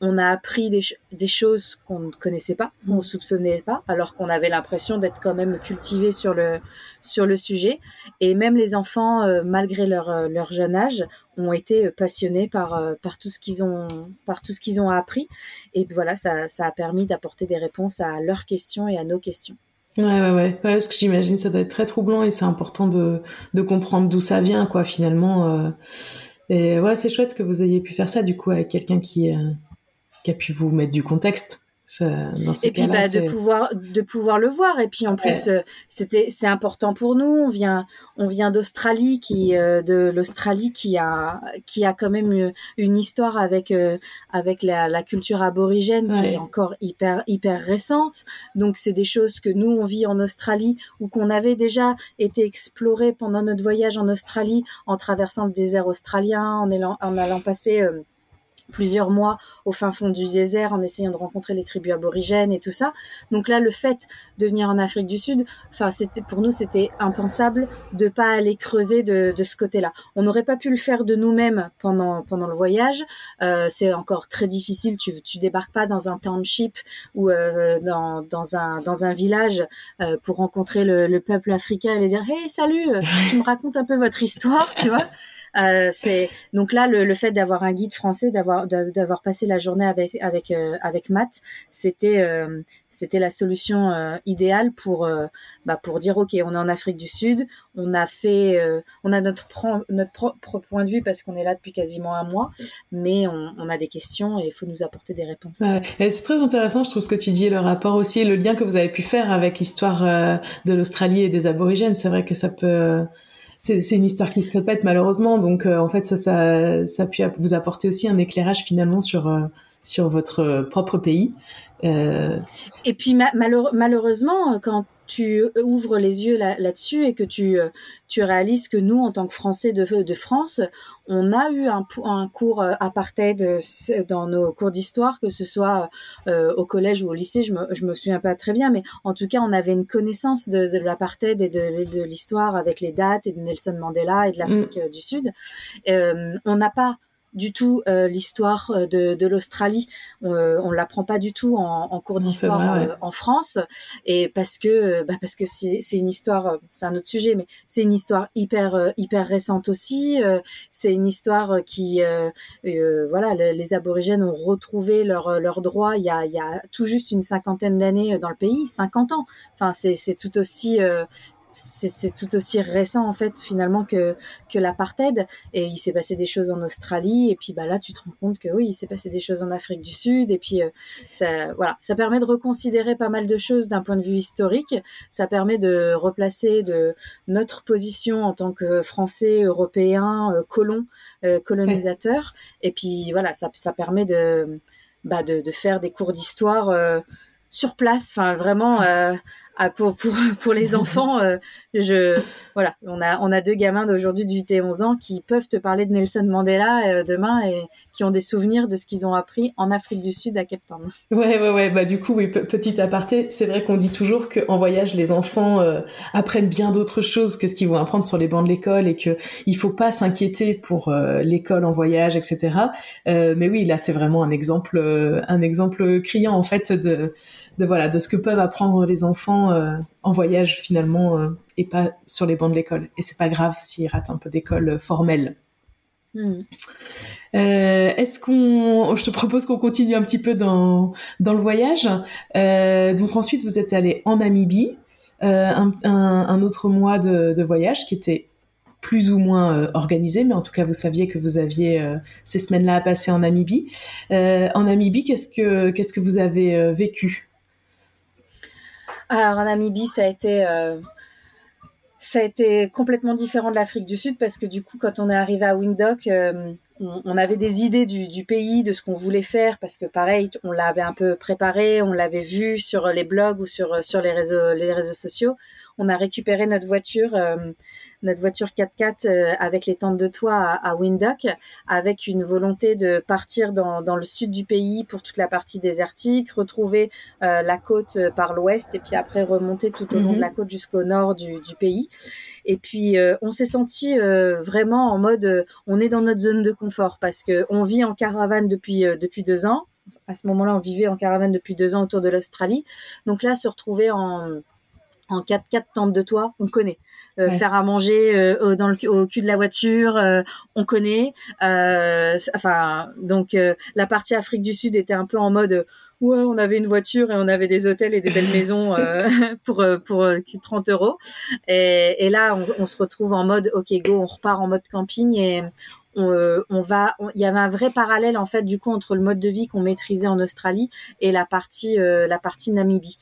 On a appris des, choses qu'on ne connaissait pas, qu'on ne soupçonnait pas, alors qu'on avait l'impression d'être quand même cultivé sur le, sur le sujet. Et même les enfants, euh, malgré leur, euh, leur jeune âge, ont été passionnés par, par tout ce qu'ils ont, par tout ce qu'ils ont appris. Et voilà, ça, ça a permis d'apporter des réponses à leurs questions et à nos questions. Ouais, ouais, ouais. Parce que j'imagine ça doit être très troublant et c'est important de, de comprendre d'où ça vient, quoi, finalement. Euh. Et ouais, c'est chouette que vous ayez pu faire ça, du coup, avec quelqu'un qui, euh, qui a pu vous mettre du contexte et puis bah, de pouvoir de pouvoir le voir. Et puis en plus euh, c'était c'est important pour nous. On vient on vient d'Australie qui euh, de l'Australie qui a qui a quand même une histoire avec euh, avec la, la, culture aborigène qui est encore hyper hyper récente. Donc c'est des choses que nous on vit en Australie ou qu'on avait déjà été exploré pendant notre voyage en Australie en traversant le désert australien en allant en allant passer plusieurs mois au fin fond du désert en essayant de rencontrer les tribus aborigènes et tout ça. Donc là, le fait de venir en Afrique du Sud, enfin, c'était pour nous, c'était impensable de pas aller creuser de, de ce côté-là. On n'aurait pas pu le faire de nous-mêmes pendant pendant le voyage. Euh, c'est encore très difficile. Tu tu débarques pas dans un township ou euh, dans dans un dans un village euh, pour rencontrer le, le, peuple africain et les dire hey salut, tu me racontes un peu votre histoire, tu vois. Euh, c'est donc là le, fait d'avoir un guide français, d'avoir passé la journée avec euh, Matt, c'était euh, c'était la solution idéale pour bah, pour dire ok, on est en Afrique du Sud, on a fait, on a notre propre point de vue parce qu'on est là depuis quasiment un mois, mais on, a des questions et il faut nous apporter des réponses. C'est très intéressant, je trouve ce que tu dis, le rapport aussi, le lien que vous avez pu faire avec l'histoire de l'Australie et des aborigènes. C'est vrai que ça peut c'est une histoire qui se répète malheureusement. Donc euh, en fait, ça, ça, ça peut vous apporter aussi un éclairage finalement sur euh, sur votre propre pays. Euh... Et puis malheureusement, quand tu ouvres les yeux là-dessus et que tu, euh, tu réalises que nous, en tant que Français de, de France, on a eu un, un cours euh, apartheid euh, dans nos cours d'histoire, que ce soit au collège ou au lycée, je me, je me souviens pas très bien, mais en tout cas, on avait une connaissance de, de l'apartheid et de, de l'histoire avec les dates et de Nelson Mandela et de l'Afrique mm. du Sud. on n'a pas du tout euh, l'histoire euh, de, de l'Australie. Euh, on l'apprend pas du tout en, en cours d'histoire euh, en France, et parce que bah parce que c'est une histoire, c'est un autre sujet, mais c'est une histoire hyper hyper récente aussi. c'est une histoire qui, voilà, les aborigènes ont retrouvé leurs leurs droits il y a il y a tout juste une cinquantaine d'années dans le pays, 50 ans. Enfin, c'est c'est tout aussi c'est tout aussi récent en fait finalement que que l'apartheid. Et il s'est passé des choses en Australie. Et puis bah là tu te rends compte que oui il s'est passé des choses en Afrique du Sud. Et puis euh, ça voilà. Ça permet de reconsidérer pas mal de choses d'un point de vue historique. Ça permet de replacer de notre position en tant que Français européens euh, colons euh, colonisateurs. Et puis voilà ça ça permet de bah de, de faire des cours d'histoire sur place. Enfin vraiment ah, pour, pour, pour les enfants, euh, je voilà, on a on a deux gamins d'aujourd'hui de 8 et 11 ans qui peuvent te parler de Nelson Mandela euh, demain et qui ont des souvenirs de ce qu'ils ont appris en Afrique du Sud à Cape Town. Ouais ouais ouais, bah du coup oui, petit aparté, c'est vrai qu'on dit toujours qu'en voyage les enfants euh, apprennent bien d'autres choses que ce qu'ils vont apprendre sur les bancs de l'école et que il faut pas s'inquiéter pour l'école en voyage etc. mais oui, là c'est vraiment un exemple un exemple criant en fait de de voilà de ce que peuvent apprendre les enfants euh, en voyage finalement euh, et pas sur les bancs de l'école. Et c'est pas grave s'ils ratent un peu d'école formelle. Hmm. Euh, Est-ce qu'on, je te propose qu'on continue un petit peu dans dans le voyage. Donc ensuite vous êtes allé en Namibie. un, autre mois de, voyage qui était plus ou moins organisé, mais en tout cas vous saviez que vous aviez ces semaines-là à passer en Namibie. en Namibie, qu'est-ce que qu'est-ce que vous avez vécu? Alors en Namibie, ça a été ça a été complètement différent de l'Afrique du Sud parce que du coup, quand on est arrivé à Windhoek, euh, on, avait des idées du, pays, de ce qu'on voulait faire parce que pareil, on l'avait un peu préparé, on l'avait vu sur les blogs ou sur sur les réseaux les réseaux sociaux. On a récupéré notre voiture. Euh, notre voiture 4x4 euh, avec les tentes de toit à, à, Windhoek, avec une volonté de partir dans, dans, le sud du pays pour toute la partie désertique, retrouver euh, la côte euh, par l'ouest et puis après remonter tout au long de mhm. la côte jusqu'au nord du, du, pays. Et puis on s'est senti vraiment en mode on est dans notre zone de confort parce que on vit en caravane depuis depuis deux ans. À ce moment-là, on vivait en caravane depuis deux ans autour de l'Australie. Donc là, se retrouver en en 4x4 tente de toit, on connaît. Euh, faire à manger euh, dans le, au cul de la voiture, euh, on connaît. enfin, donc la partie Afrique du Sud était un peu en mode ouais, on avait une voiture et on avait des hôtels et des belles maisons pour pour 30 euros. Et, et là, on, on, se retrouve en mode ok go, on repart en mode camping et on, on va. Il y avait un vrai parallèle en fait du coup entre le mode de vie qu'on maîtrisait en Australie et la partie la partie Namibie.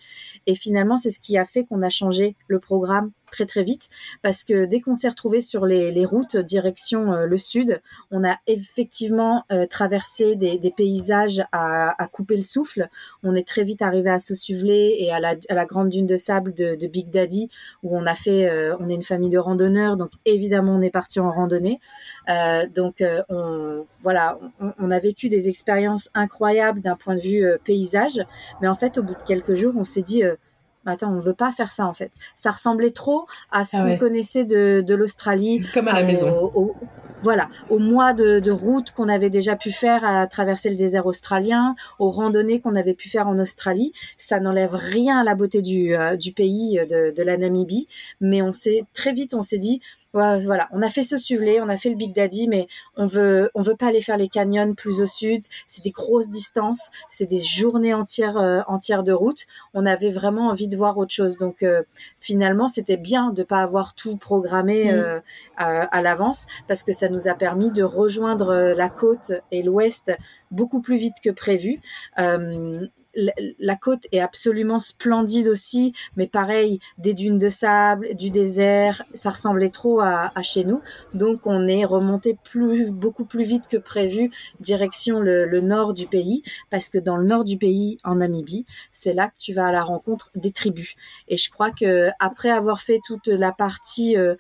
Et finalement, c'est ce qui a fait qu'on a changé le programme très très vite parce que dès qu'on s'est retrouvé sur les, routes direction euh, le sud, on a effectivement euh, traversé des, paysages à, couper le souffle. On est très vite arrivé à Saussuvlé et à la, grande dune de sable de, Big Daddy où on a fait, euh, on est une famille de randonneurs donc évidemment on est parti en randonnée. donc on voilà, on, a vécu des expériences incroyables d'un point de vue paysage, mais en fait au bout de quelques jours on s'est dit attends, on veut pas faire ça en fait. Ça ressemblait trop à ce ah qu'on connaissait de, de l'Australie. Comme à la maison. voilà, au mois de, de route qu'on avait déjà pu faire à traverser le désert australien, aux randonnées qu'on avait pu faire en Australie. Ça n'enlève rien à la beauté du, euh, du pays euh, de, de la Namibie, mais on s'est très vite, on s'est dit, voilà, on a fait ce suvelet, on a fait le Big Daddy, mais on veut, on veut pas aller faire les canyons plus au sud. C'est des grosses distances, c'est des journées entières, euh, entières de route. On avait vraiment envie de voir autre chose. Donc euh, finalement, c'était bien de pas avoir tout programmé mm. euh, à, l'avance parce que ça nous a permis de rejoindre la côte et l'ouest beaucoup plus vite que prévu la côte est absolument splendide aussi, mais pareil, des dunes de sable, du désert, ça ressemblait trop à, chez nous. Donc on est remonté beaucoup plus vite que prévu direction le, nord du pays, parce que dans le nord du pays, en Namibie, c'est là que tu vas à la rencontre des tribus. Et je crois que après avoir fait toute la partie euh,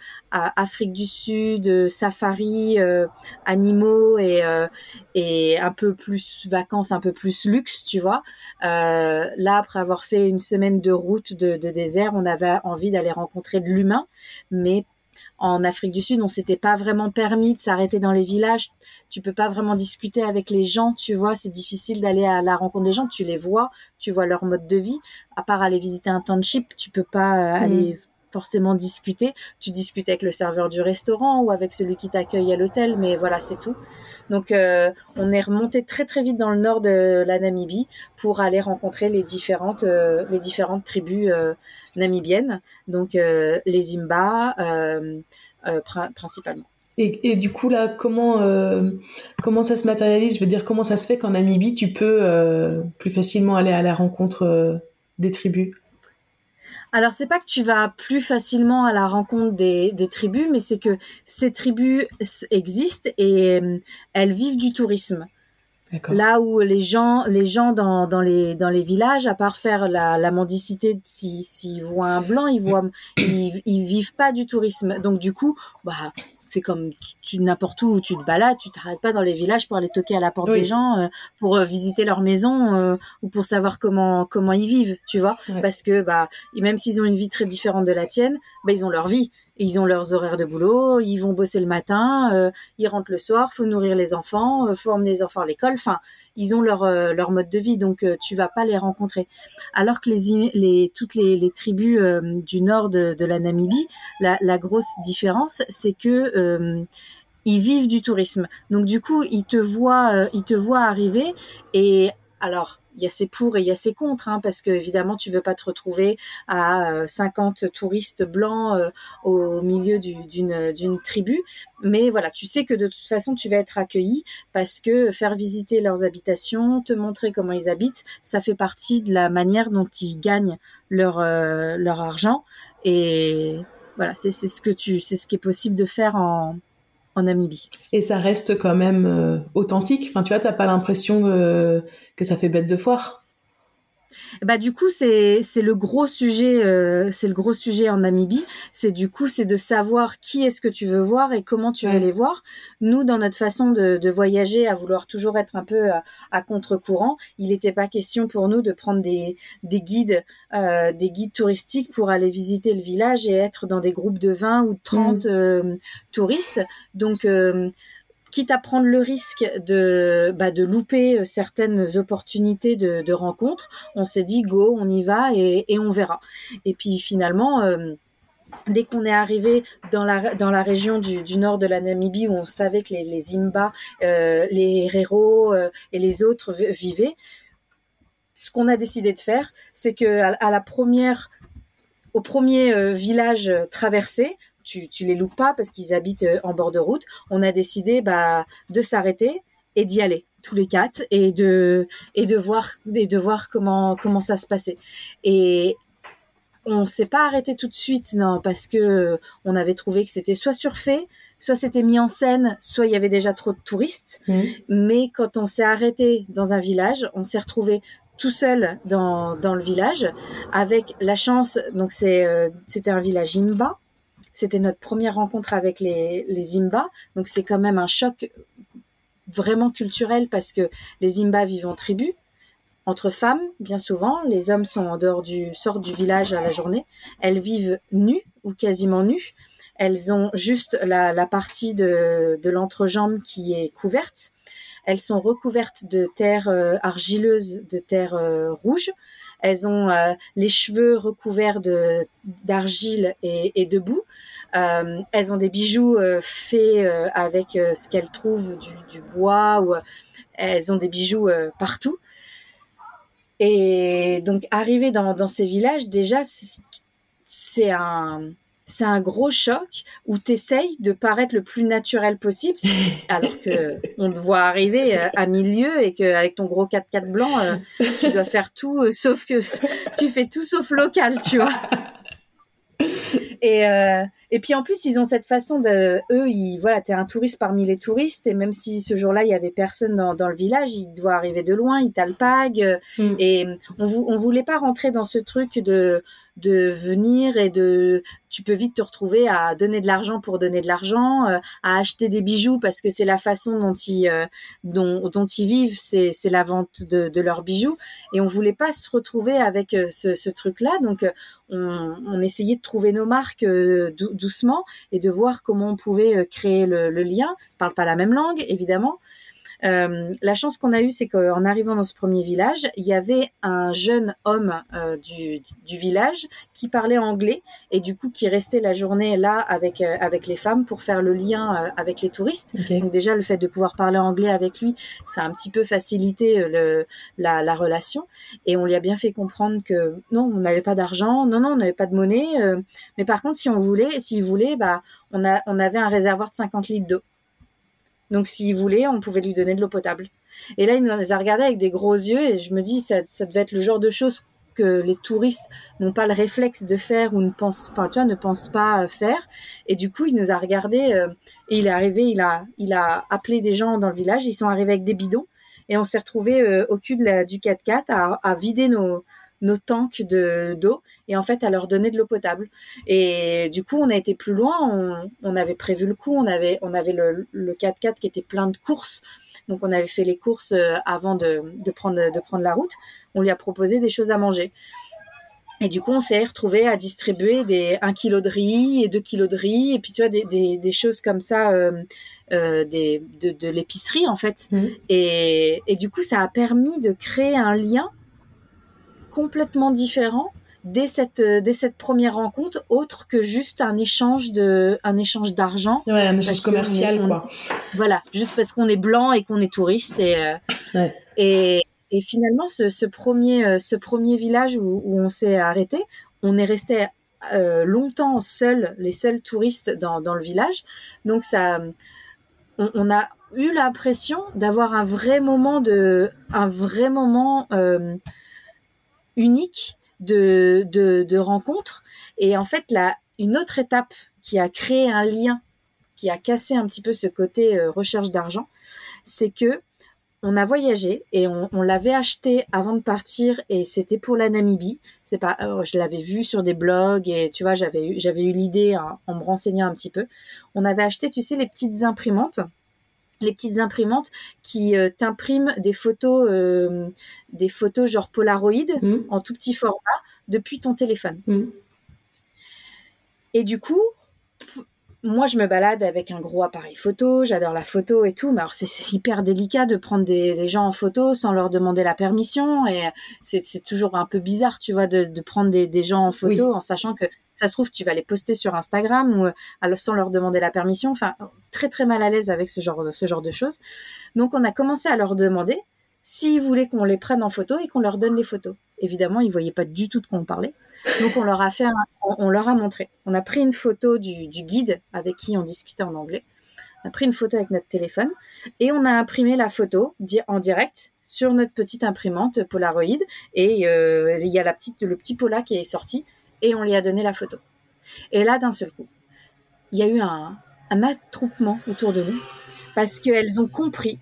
Afrique du Sud, safari, euh, animaux et, euh, et un peu plus vacances, un peu plus luxe, tu vois. Euh, là, après avoir fait une semaine de route de, désert, on avait envie d'aller rencontrer de l'humain, mais en Afrique du Sud, on s'était pas vraiment permis de s'arrêter dans les villages. Tu peux pas vraiment discuter avec les gens, tu vois. C'est difficile d'aller à la rencontre des gens. Tu les vois, tu vois leur mode de vie. À part aller visiter un township, tu peux pas euh, aller mm forcément discuter. Tu discutes avec le serveur du restaurant ou avec celui qui t'accueille à l'hôtel, mais voilà, c'est tout. Donc, euh, on est remonté très très vite dans le nord de la Namibie pour aller rencontrer les différentes euh, les différentes tribus euh, namibiennes, donc les Imba principalement. Et, et, du coup là, comment comment ça se matérialise? Je veux dire, comment ça se fait qu'en Namibie tu peux plus facilement aller à la rencontre des tribus? Alors c'est pas que tu vas plus facilement à la rencontre des, tribus, mais c'est que ces tribus existent et euh, elles vivent du tourisme. Là où les gens, les gens dans, dans, les, dans les villages, à part faire la, la mendicité, s'ils si, voient un blanc, ils voient, ils, ils vivent pas du tourisme. Donc du coup, bah c'est comme tu n'importe où où tu te balades, tu t'arrêtes pas dans les villages pour aller toquer à la porte des gens, euh, pour euh, visiter leur maison euh, ou pour savoir comment comment ils vivent, tu vois, parce que bah même s'ils ont une vie très différente de la tienne, bah ils ont leur vie ils ont leurs horaires de boulot, ils vont bosser le matin, euh, ils rentrent le soir, faut nourrir les enfants, euh, faut emmener les enfants à l'école. Enfin, ils ont leur euh, leur mode de vie, donc tu vas pas les rencontrer. Alors que les, les toutes les, les tribus du nord de, de la Namibie, la, la grosse différence, c'est que ils vivent du tourisme. Donc du coup, ils te voient, ils te voient arriver et alors il y a ses pour et il y a ses contre, hein, parce que évidemment, tu veux pas te retrouver à 50 touristes blancs au milieu d'une tribu, mais voilà, tu sais que de toute façon, tu vas être accueilli parce que faire visiter leurs habitations, te montrer comment ils habitent, ça fait partie de la manière dont ils gagnent leur leur argent. Et voilà, c'est ce que tu, c'est ce qui est possible de faire en, en Namibie. Et ça reste quand même euh, authentique. Enfin, tu vois, t'as pas l'impression que ça fait bête de foire. Bah du coup c'est c'est le gros sujet euh, c'est le gros sujet en Namibie. C'est du coup c'est de savoir qui est-ce que tu veux voir et comment tu veux les voir. Nous dans notre façon de, de, voyager à vouloir toujours être un peu à, contre-courant il n'était pas question pour nous de prendre des des guides euh, des guides touristiques pour aller visiter le village et être dans des groupes de 20 ou de 30 mmh. euh, touristes. Donc euh, quitte à prendre le risque de, bah, de louper euh, certaines opportunités de, rencontres, on s'est dit go, on y va et, et on verra. Et puis finalement, euh, dès qu'on est arrivé dans la, dans la région du, du, nord de la Namibie où on savait que les, les euh, les Herero et les autres vivaient, ce qu'on a décidé de faire, c'est que à, la première, au premier village traversé, tu, tu les loupes pas parce qu'ils habitent euh, en bord de route. On a décidé bah, de s'arrêter et d'y aller tous les quatre et de et de voir et de voir comment comment ça se passait. Et on s'est pas arrêté tout de suite non parce que on avait trouvé que c'était soit surfait, soit c'était mis en scène, soit il y avait déjà trop de touristes. Mmh. Mais quand on s'est arrêté dans un village, on s'est retrouvé tout seul dans, dans le village avec la chance donc c'est euh, c'était un village Imba c'était notre première rencontre avec les, les. Donc c'est quand même un choc vraiment culturel parce que les Imba vivent en tribu, entre femmes, bien souvent. Les hommes sont en dehors du, sortent du village à la journée. Elles vivent nues ou quasiment nues. Elles ont juste la, partie de, de l'entrejambe qui est couverte. Elles sont recouvertes de terre euh, argileuse, de terre euh, rouge. Elles ont euh, les cheveux recouverts de d'argile et, de boue. Euh, elles ont des bijoux euh, faits avec ce qu'elles trouvent du, bois ou elles ont des bijoux partout. Et donc arriver dans ces villages, déjà, c'est un c'est un gros choc où tu essayes de paraître le plus naturel possible, alors que on te voit arriver à milieu et qu'avec ton gros 4x4 blanc, tu dois faire tout, sauf que tu fais tout sauf local, tu vois. Et, euh, et puis en plus, ils ont cette façon de, eux, ils, voilà, t'es un touriste parmi les touristes, et même si ce jour-là il y avait personne dans, dans le village, ils doivent arriver de loin, ils t'alpaguent, mm. et on, on voulait pas rentrer dans ce truc de de venir et de tu peux vite te retrouver à donner de l'argent pour donner de l'argent, euh, à acheter des bijoux parce que c'est la façon dont ils euh, dont, dont ils vivent, c'est c'est la vente de, de leurs bijoux et on voulait pas se retrouver avec euh, ce, ce truc là donc on, on, essayait de trouver nos marques doucement et de voir comment on pouvait créer le, le lien. On parle pas la même langue évidemment, euh, la chance qu'on a eue, c'est qu'en arrivant dans ce premier village, il y avait un jeune homme euh, du, du, village qui parlait anglais et du coup qui restait la journée là avec euh, avec les femmes pour faire le lien euh, avec les touristes. Okay. Donc déjà le fait de pouvoir parler anglais avec lui, ça a un petit peu facilité le, la, la, relation et on lui a bien fait comprendre que non, on n'avait pas d'argent, non non, on n'avait pas de monnaie, mais par contre si on voulait, s'il voulait, bah on a on avait un réservoir de 50 litres d'eau. Donc s'il voulait, on pouvait lui donner de l'eau potable. Et là, il nous a regardé avec des gros yeux et je me dis, ça, ça devait être le genre de choses que les touristes n'ont pas le réflexe de faire ou ne pensent, enfin, tu vois, ne pensent pas faire. Et du coup, il nous a regardé euh, et il est arrivé, il a, il a appelé des gens dans le village. Ils sont arrivés avec des bidons et on s'est retrouvé euh, au cul du 4x4 à, à vider nos, nos tanks de d'eau et en fait à leur donner de l'eau potable. Et du coup, on a été plus loin. On, on avait prévu le coup. On avait on avait le, le 4x4 qui était plein de courses. Donc on avait fait les courses euh, avant de, de prendre de prendre la route. On lui a proposé des choses à manger. Et du coup, on s'est retrouvé à distribuer des 1 kg de riz et 2 kg de riz, et puis tu vois, des, des, des choses comme ça, euh, euh, des, de, de l'épicerie en fait. Mmh. Et, et du coup, ça a permis de créer un lien complètement différent dès cette euh, dès cette première rencontre autre que juste un échange de un échange d'argent ouais un échange commercial quoi voilà juste parce qu'on est blanc et qu'on est touriste et euh, ouais. et et finalement, ce, premier, ce premier village où, on s'est arrêté, on est resté longtemps seuls, les seuls touristes dans, le village. Donc ça, on, a eu l'impression d'avoir un vrai moment de, un vrai moment unique de, de, rencontre. Et en fait, là, une autre étape qui a créé un lien, qui a cassé un petit peu ce côté euh, recherche d'argent, c'est que on a voyagé et on, l'avait acheté avant de partir et c'était pour la Namibie. C'est pas, euh, je l'avais vu sur des blogs et tu vois, j'avais eu, j'avais eu l'idée en me renseignant un petit peu. On avait acheté, tu sais, les petites imprimantes les petites imprimantes qui euh, t'impriment des photos, euh, des photos genre Polaroid mmh. en tout petit format depuis ton téléphone. Mmh. Et du coup, moi, je me balade avec un gros appareil photo, j'adore la photo et tout, mais alors c'est hyper délicat de prendre des, gens en photo sans leur demander la permission et c'est toujours un peu bizarre, tu vois, de, prendre des, gens en photo en sachant que ça se trouve, tu vas les poster sur Instagram euh, sans leur demander la permission. Enfin, très très mal à l'aise avec ce genre, ce genre de choses. Donc, on a commencé à leur demander s'ils voulaient qu'on les prenne en photo et qu'on leur donne les photos. Évidemment, ils voyaient pas du tout de quoi on parlait. Donc, on leur a fait, on, leur a montré. On a pris une photo du, guide avec qui on discutait en anglais. On a pris une photo avec notre téléphone et on a imprimé la photo en direct sur notre petite imprimante Polaroid. Et euh, il y a le petit Pola qui est sorti et on lui a donné la photo. Et là, d'un seul coup, il y a eu un, attroupement autour de nous parce qu'elles ont compris,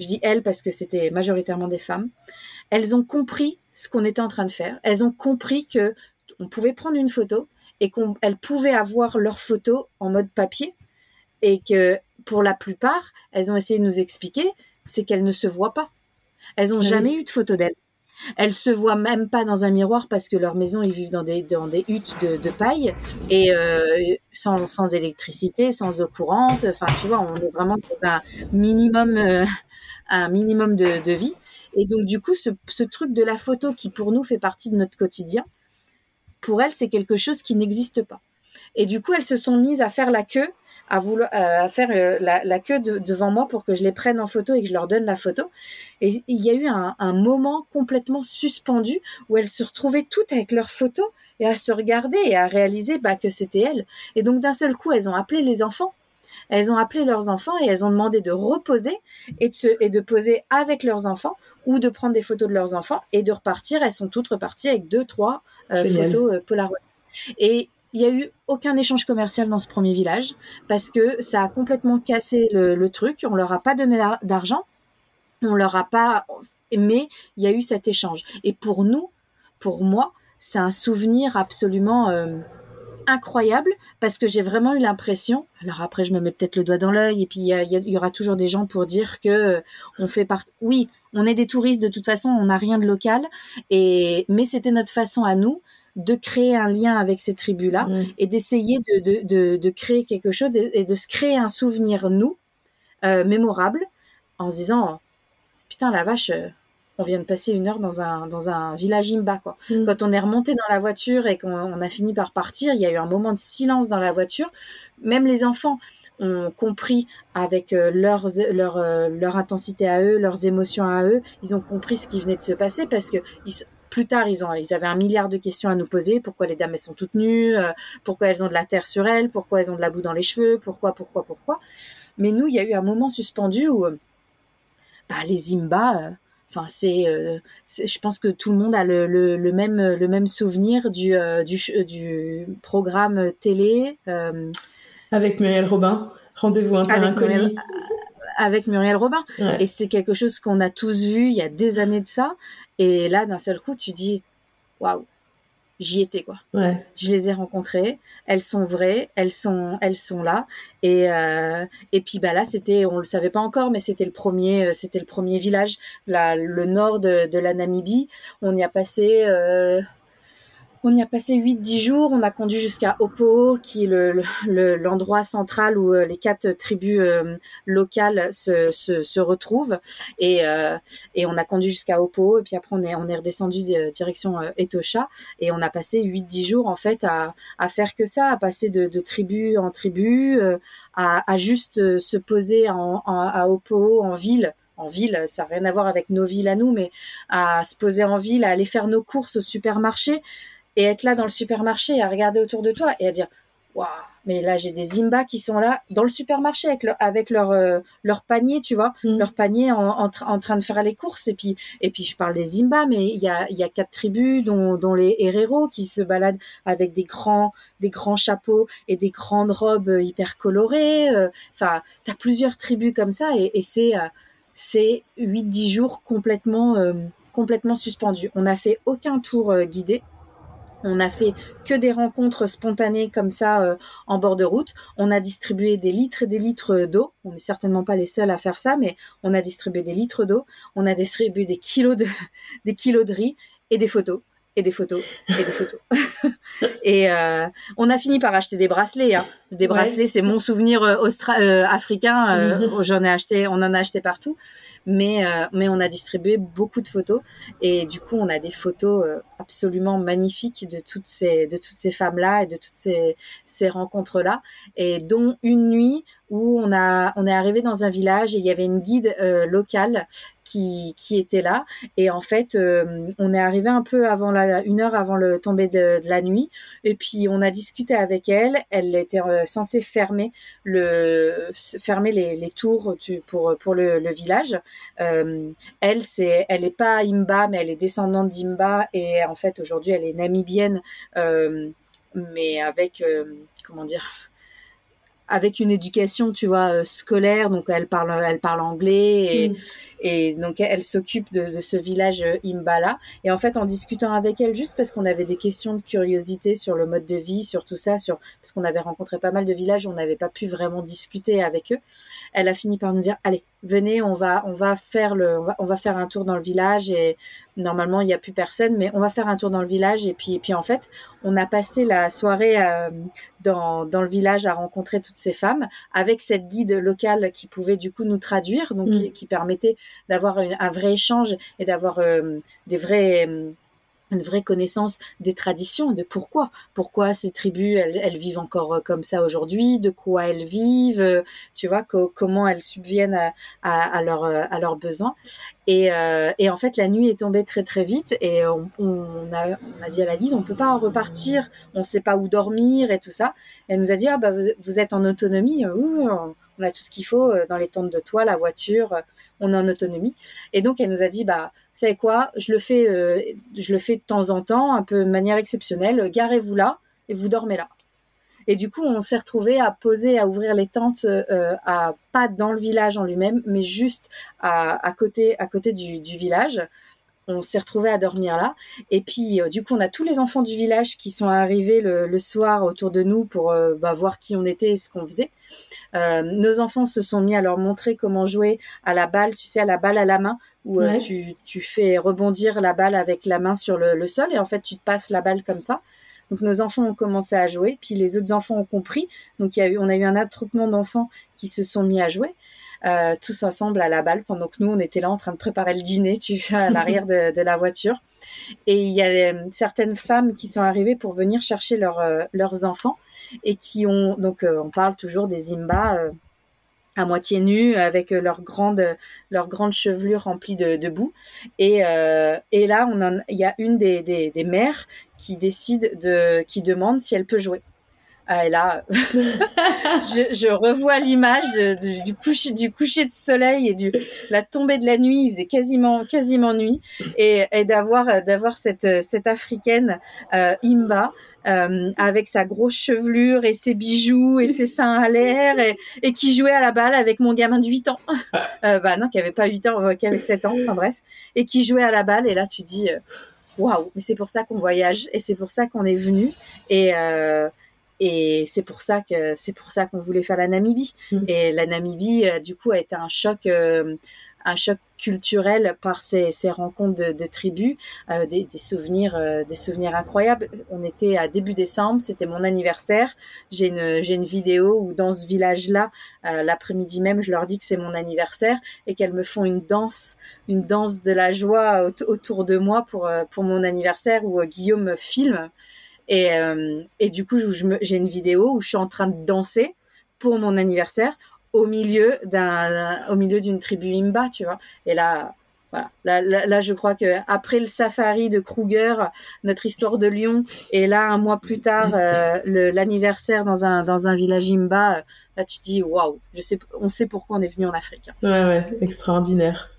je dis elles parce que c'était majoritairement des femmes, elles ont compris ce qu'on était en train de faire. Elles ont compris que on pouvait prendre une photo et qu'elles pouvaient avoir leur photo en mode papier et que pour la plupart, elles ont essayé de nous expliquer, c'est qu'elles ne se voient pas. Elles n'ont jamais eu de photo d'elles. Elles se voient même pas dans un miroir parce que leur maison, ils vivent dans des, dans des huttes de, paille et euh, sans, sans, électricité, sans eau courante. Enfin, tu vois, on est vraiment dans un minimum, euh, un minimum de, de, vie. Et donc, du coup, ce, ce truc de la photo qui, pour nous, fait partie de notre quotidien, pour elles, c'est quelque chose qui n'existe pas. Et du coup, elles se sont mises à faire la queue à, vouloir, euh, à faire euh, la, queue devant moi pour que je les prenne en photo et que je leur donne la photo. Et il y a eu un, moment complètement suspendu où elles se retrouvaient toutes avec leurs photos et à se regarder et à réaliser bah, que c'était elles. Et donc d'un seul coup, elles ont appelé les enfants. Elles ont appelé leurs enfants et elles ont demandé de reposer et de, se, et de poser avec leurs enfants ou de prendre des photos de leurs enfants et de repartir. Elles sont toutes reparties avec deux, trois euh, photos Polaroid. Et il n'y a eu aucun échange commercial dans ce premier village parce que ça a complètement cassé le, truc. On leur a pas donné d'argent, on leur a pas, mais il y a eu cet échange. Et pour nous, pour moi, c'est un souvenir absolument euh, incroyable parce que j'ai vraiment eu l'impression. Alors après, je me mets peut-être le doigt dans l'œil et puis il y, aura toujours des gens pour dire que euh, on fait partie. Oui, on est des touristes de toute façon, on n'a rien de local et mais c'était notre façon à nous de créer un lien avec ces tribus-là mm. et d'essayer de, créer quelque chose et de se créer un souvenir, nous, euh, mémorable, en se disant, putain, la vache, euh, on vient de passer une heure dans un, dans un village imba, quoi. Mm. Quand on est remonté dans la voiture et qu'on a fini par partir, il y a eu un moment de silence dans la voiture. Même les enfants ont compris avec euh, leur, leur intensité à eux, leurs émotions à eux, ils ont compris ce qui venait de se passer parce que ils, plus tard, ils, ont, ils avaient un milliard de questions à nous poser. Pourquoi les dames, elles sont toutes nues euh, Pourquoi elles ont de la terre sur elles Pourquoi elles ont de la boue dans les cheveux Pourquoi, pourquoi, pourquoi Mais nous, il y a eu un moment suspendu où euh, bah, les Imba, euh, enfin, c'est, je pense que tout le monde a le, le, même, le même souvenir du, du, du programme télé. avec Muriel Robin, Rendez-vous inconnu avec Muriel Robin. Et c'est quelque chose qu'on a tous vu il y a des années de ça. Et là, d'un seul coup, tu dis, waouh, j'y étais quoi. Ouais. Je les ai rencontrées, elles sont vraies, elles sont, elles sont là. Et euh, et puis bah là, c'était, on le savait pas encore, mais c'était le premier, euh, c'était le premier village, là, le nord de, de la Namibie. On y a passé. Euh, on y a passé 8-10 jours. On a conduit jusqu'à Oppo, qui est l'endroit le, central où euh, les quatre tribus euh, locales se, se, se, retrouvent. Et, euh, et on a conduit jusqu'à Oppo. Et puis après, on est, on est redescendu direction Etosha. Et on a passé 8-10 jours, en fait, à, à faire que ça, à passer de, de tribu en tribu, à, à juste se poser en, à Oppo, en ville, en ville, ça n'a rien à voir avec nos villes à nous, mais à se poser en ville, à aller faire nos courses au supermarché et être là dans le supermarché, à regarder autour de toi et à dire waouh, mais là j'ai des Zimba qui sont là dans le supermarché avec leur avec leur euh, leur panier, tu vois, mm. leur panier en, en, en, train de faire les courses et puis et puis je parle des Zimba, mais il y a il y a quatre tribus dont dont les Herero qui se baladent avec des grands des grands chapeaux et des grandes robes hyper colorées. Euh, enfin, tu as plusieurs tribus comme ça et, et c'est euh, c'est 8-10 jours complètement complètement suspendus. On n'a fait aucun tour guidé on a fait que des rencontres spontanées comme ça euh, en bord de route. On a distribué des litres et des litres d'eau. On n'est certainement pas les seuls à faire ça, mais on a distribué des litres d'eau. On a distribué des kilos de, des kilos de riz et des photos et des photos et des photos. et euh, on a fini par acheter des bracelets. Hein. Des bracelets, c'est mon souvenir euh, africain. J'en ai acheté, on en a acheté partout mais euh, mais on a distribué beaucoup de photos. Et du coup on a des photos euh, absolument magnifiques de toutes ces de toutes ces femmes là et de toutes ces ces rencontres là et dont une nuit où on a on est arrivé dans un village et il y avait une guide euh, locale qui qui était là. Et en fait euh, on est arrivé un peu avant la une heure avant le tomber de, de, la nuit. Et puis on a discuté avec elle. Elle était euh, censée fermer le fermer les, les tours tu, pour pour le, le village elle c'est elle est pas Imba mais elle est descendante d'Imba et en fait aujourd'hui elle est namibienne mais avec comment dire avec une éducation, tu vois, euh, scolaire. Donc elle parle, elle parle anglais mm. Et donc elle s'occupe de, de, ce village euh, Imbala. Et en fait, en discutant avec elle, juste parce qu'on avait des questions de curiosité sur le mode de vie, sur tout ça, sur parce qu'on avait rencontré pas mal de villages, on n'avait pas pu vraiment discuter avec eux. Elle a fini par nous dire, allez, venez, on va, on va faire le, on va, on va faire un tour dans le village et normalement il n'y a plus personne, mais on va faire un tour dans le village et puis, et puis en fait, on a passé la soirée euh, dans, dans le village à rencontrer toutes ces femmes avec cette guide locale qui pouvait du coup nous traduire, donc qui, mm. qui, permettait d'avoir un vrai échange et d'avoir euh, des vrais une vraie connaissance des traditions, de pourquoi, pourquoi ces tribus elles, vivent encore euh, comme ça aujourd'hui, de quoi elles vivent, euh, tu vois, comment elles subviennent à, leur, euh, à leurs besoins. Et, en fait, la nuit est tombée très très vite et on, a, dit à la guide, on peut pas repartir, on sait pas où dormir et tout ça. elle nous a dit, ah bah vous, êtes en autonomie, on a tout ce qu'il faut dans les tentes de toit, la voiture, on est en autonomie. Et donc elle nous a dit, bah savez quoi, je le fais, euh, je le fais de temps en temps, un peu de manière exceptionnelle. Garez-vous là et vous dormez là. Et du coup, on s'est retrouvé à poser, à ouvrir les tentes, euh, à pas dans le village en lui-même, mais juste à, à, côté, à côté du, village. On s'est retrouvé à dormir là. Et puis, euh, du coup, on a tous les enfants du village qui sont arrivés le, soir autour de nous pour bah, voir qui on était et ce qu'on faisait. Euh, nos enfants se sont mis à leur montrer comment jouer à la balle, tu sais, à la balle à la main, où euh, tu, tu, fais rebondir la balle avec la main sur le, le, sol et en fait tu te passes la balle comme ça. Donc nos enfants ont commencé à jouer, puis les autres enfants ont compris. Donc il y a eu, on a eu un attroupement d'enfants qui se sont mis à jouer. Euh, tous ensemble à la balle pendant que nous on était là en train de préparer le dîner tu à l'arrière de, de, la voiture et il y a euh, certaines femmes qui sont arrivées pour venir chercher leur, leurs enfants et qui ont donc euh, on parle toujours des Imba à moitié nus avec leur grande leur grande chevelure remplie de, de boue. Et, euh, et là on il y a une des, des, des mères qui décide de qui demande si elle peut jouer. Ah, et là, je, revois l'image du coucher, du coucher de soleil et du la tombée de la nuit. Il faisait quasiment, quasiment nuit, et, et d'avoir, d'avoir cette, cette africaine euh, Imba euh, avec sa grosse chevelure et ses bijoux et ses seins à l'air et, et, qui jouait à la balle avec mon gamin de 8 ans. euh, bah non, qui avait pas 8 ans, qui avait 7 ans, enfin bref, et qui jouait à la balle. Et là, tu dis, euh, waouh, mais c'est pour ça qu'on voyage et c'est pour ça qu'on est venu. Et euh, et c'est pour ça que c'est pour ça qu'on voulait faire la Namibie. Mmh. Et la Namibie, euh, du coup, a été un choc, euh, un choc culturel par ces, ces rencontres de, tribus, euh, des, souvenirs, euh, des souvenirs incroyables. On était à début décembre, c'était mon anniversaire. J'ai une, j'ai une vidéo où dans ce village-là, euh, l'après-midi même, je leur dis que c'est mon anniversaire et qu'elles me font une danse, une danse de la joie autour de moi pour pour mon anniversaire où Guillaume filme. Et, et du coup, j'ai une vidéo où je suis en train de danser pour mon anniversaire au milieu d'un, au milieu d'une tribu Imba, tu vois. Et là, voilà. Là, là, je crois que après le safari de Kruger, notre histoire de Lyon, et là un mois plus tard, euh, l'anniversaire dans un dans un village Imba, là tu dis waouh, je sais, on sait pourquoi on est venu en Afrique. Ouais, ouais, extraordinaire.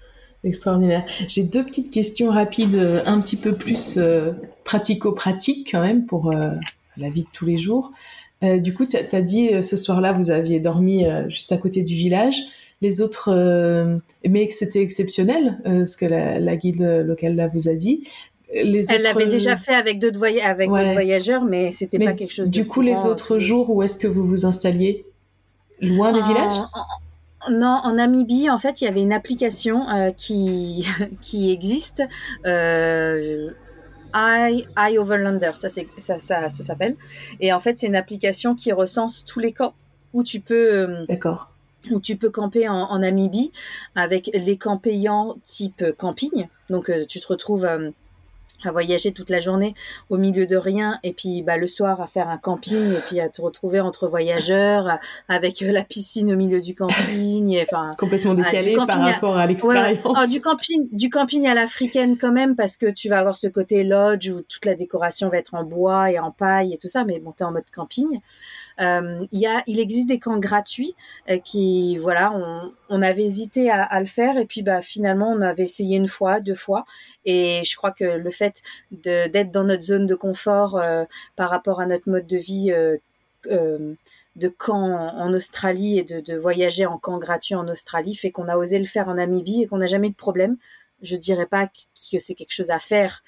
Extraordinaire. J'ai deux petites questions rapides, euh, un petit peu plus euh, pratico-pratiques quand même pour euh, la vie de tous les jours. Du coup, tu as dit ce soir-là, vous aviez dormi juste à côté du village. Les autres, mais que c'était exceptionnel, ce que la, guide locale là vous a dit. Les Elle l'avait déjà fait avec d'autres avec voyageurs, mais c'était pas quelque chose. Du coup, les autres jours, où est-ce que vous vous installiez? Loin des villages? non, en Namibie, en fait, il y avait une application euh, qui, qui existe. Euh, I, I Overlander, ça, ça, ça, ça s'appelle. Et en fait, c'est une application qui recense tous les camps où tu peux. Euh, D'accord. Où tu peux camper en, en, Namibie avec les camps payants type camping. Donc, euh, tu te retrouves à voyager toute la journée au milieu de rien et puis bah, le soir à faire un camping et puis à te retrouver entre voyageurs avec euh, la piscine au milieu du camping enfin complètement ah, décalé par rapport à, l'expérience. Ah, du camping du camping à l'africaine quand même parce que tu vas avoir ce côté lodge où toute la décoration va être en bois et en paille et tout ça mais bon t'es en mode camping euh, y a, il existe des camps gratuits euh, qui, voilà, on, on avait hésité à, à, le faire et puis bah finalement on avait essayé une fois, deux fois et je crois que le fait d'être dans notre zone de confort euh, par rapport à notre mode de vie de camp en Australie et de, de, voyager en camp gratuit en Australie fait qu'on a osé le faire en Namibie et qu'on n'a jamais eu de problème. Je dirais pas que c'est quelque chose à faire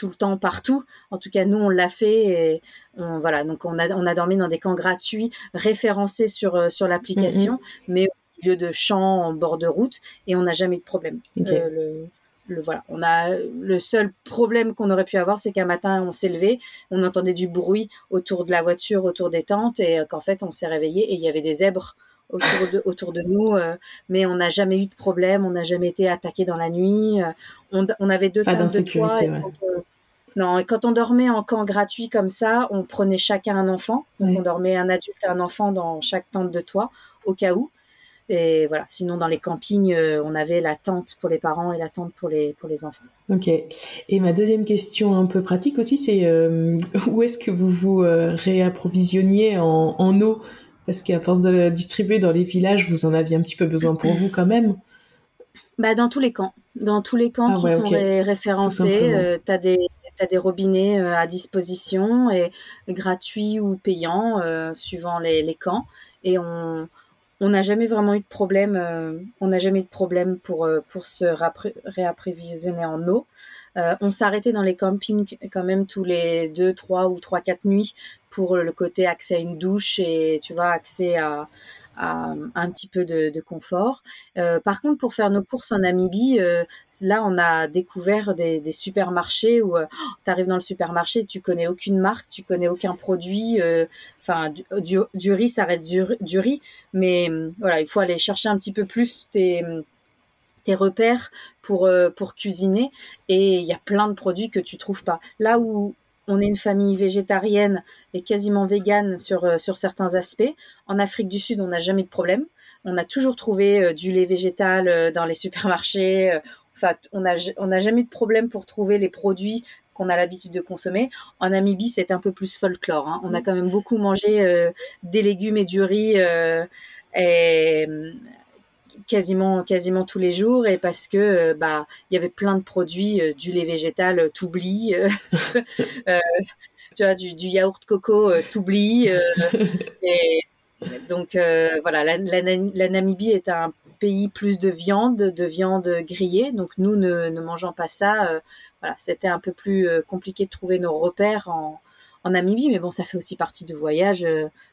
tout le temps partout. En tout cas, nous, on l'a fait. Et on, voilà, donc on a, on a dormi dans des camps gratuits référencés sur, euh, sur l'application, mm-hmm. mais au milieu de champs en bord de route, et on n'a jamais eu de problème. Euh, le, voilà, on a le seul problème qu'on aurait pu avoir, c'est qu'un matin on s'est levé, on entendait du bruit autour de la voiture, autour des tentes, et qu'en fait on s'est réveillé et il y avait des zèbres autour de, autour de nous, euh, mais on n'a jamais eu de problème, on n'a jamais été attaqué dans la nuit. on, on, avait deux tentes de toit. Non, quand on dormait en camp gratuit comme ça, on prenait chacun un enfant. Donc on dormait un adulte et un enfant dans chaque tente de toit, au cas où. Et voilà. Sinon, dans les campings, euh, on avait la tente pour les parents et la tente pour les, pour les enfants. Ok. Et ma deuxième question un peu pratique aussi, c'est euh, où est-ce que vous vous euh, réapprovisionniez en, en eau? Parce qu'à force de la distribuer dans les villages, vous en aviez un petit peu besoin pour vous quand même bah, Dans tous les camps. Dans tous les camps ah qui sont référencés, tu as des des robinets euh, à disposition et gratuits ou payants euh, suivant les, camps. Et on n'a jamais vraiment eu de problème euh, on n'a jamais eu de problème pour pour se réapprovisionner en eau. On s'arrêtait dans les campings quand même tous les deux trois ou trois quatre nuits pour le côté accès à une douche et tu vois accès à un petit peu de, confort. Euh, par contre, pour faire nos courses en Namibie, euh, là, on a découvert des, supermarchés où euh, tu arrives dans le supermarché, tu connais aucune marque, tu connais aucun produit. Enfin, du, riz, ça reste du, riz, mais voilà, il faut aller chercher un petit peu plus tes tes repères pour pour cuisiner et il y a plein de produits que tu trouves pas. Là où on est une famille végétarienne et quasiment végane sur, euh, sur certains aspects. En Afrique du Sud, on n'a jamais de problème. On a toujours trouvé euh, du lait végétal euh, dans les supermarchés. Enfin, on n'a on a jamais eu de problème pour trouver les produits qu'on a l'habitude de consommer. En Namibie, c'est un peu plus folklore. Hein. On a quand même beaucoup mangé des légumes et du riz et quasiment quasiment tous les jours et parce que euh, bah il y avait plein de produits euh, du lait végétal euh, t'oublie tu vois du, du yaourt coco t'oublie et donc voilà la, la, Namibie est un pays plus de viande de viande grillée donc nous ne, ne mangeons pas ça voilà c'était un peu plus compliqué de trouver nos repères en en Namibie mais bon ça fait aussi partie du voyage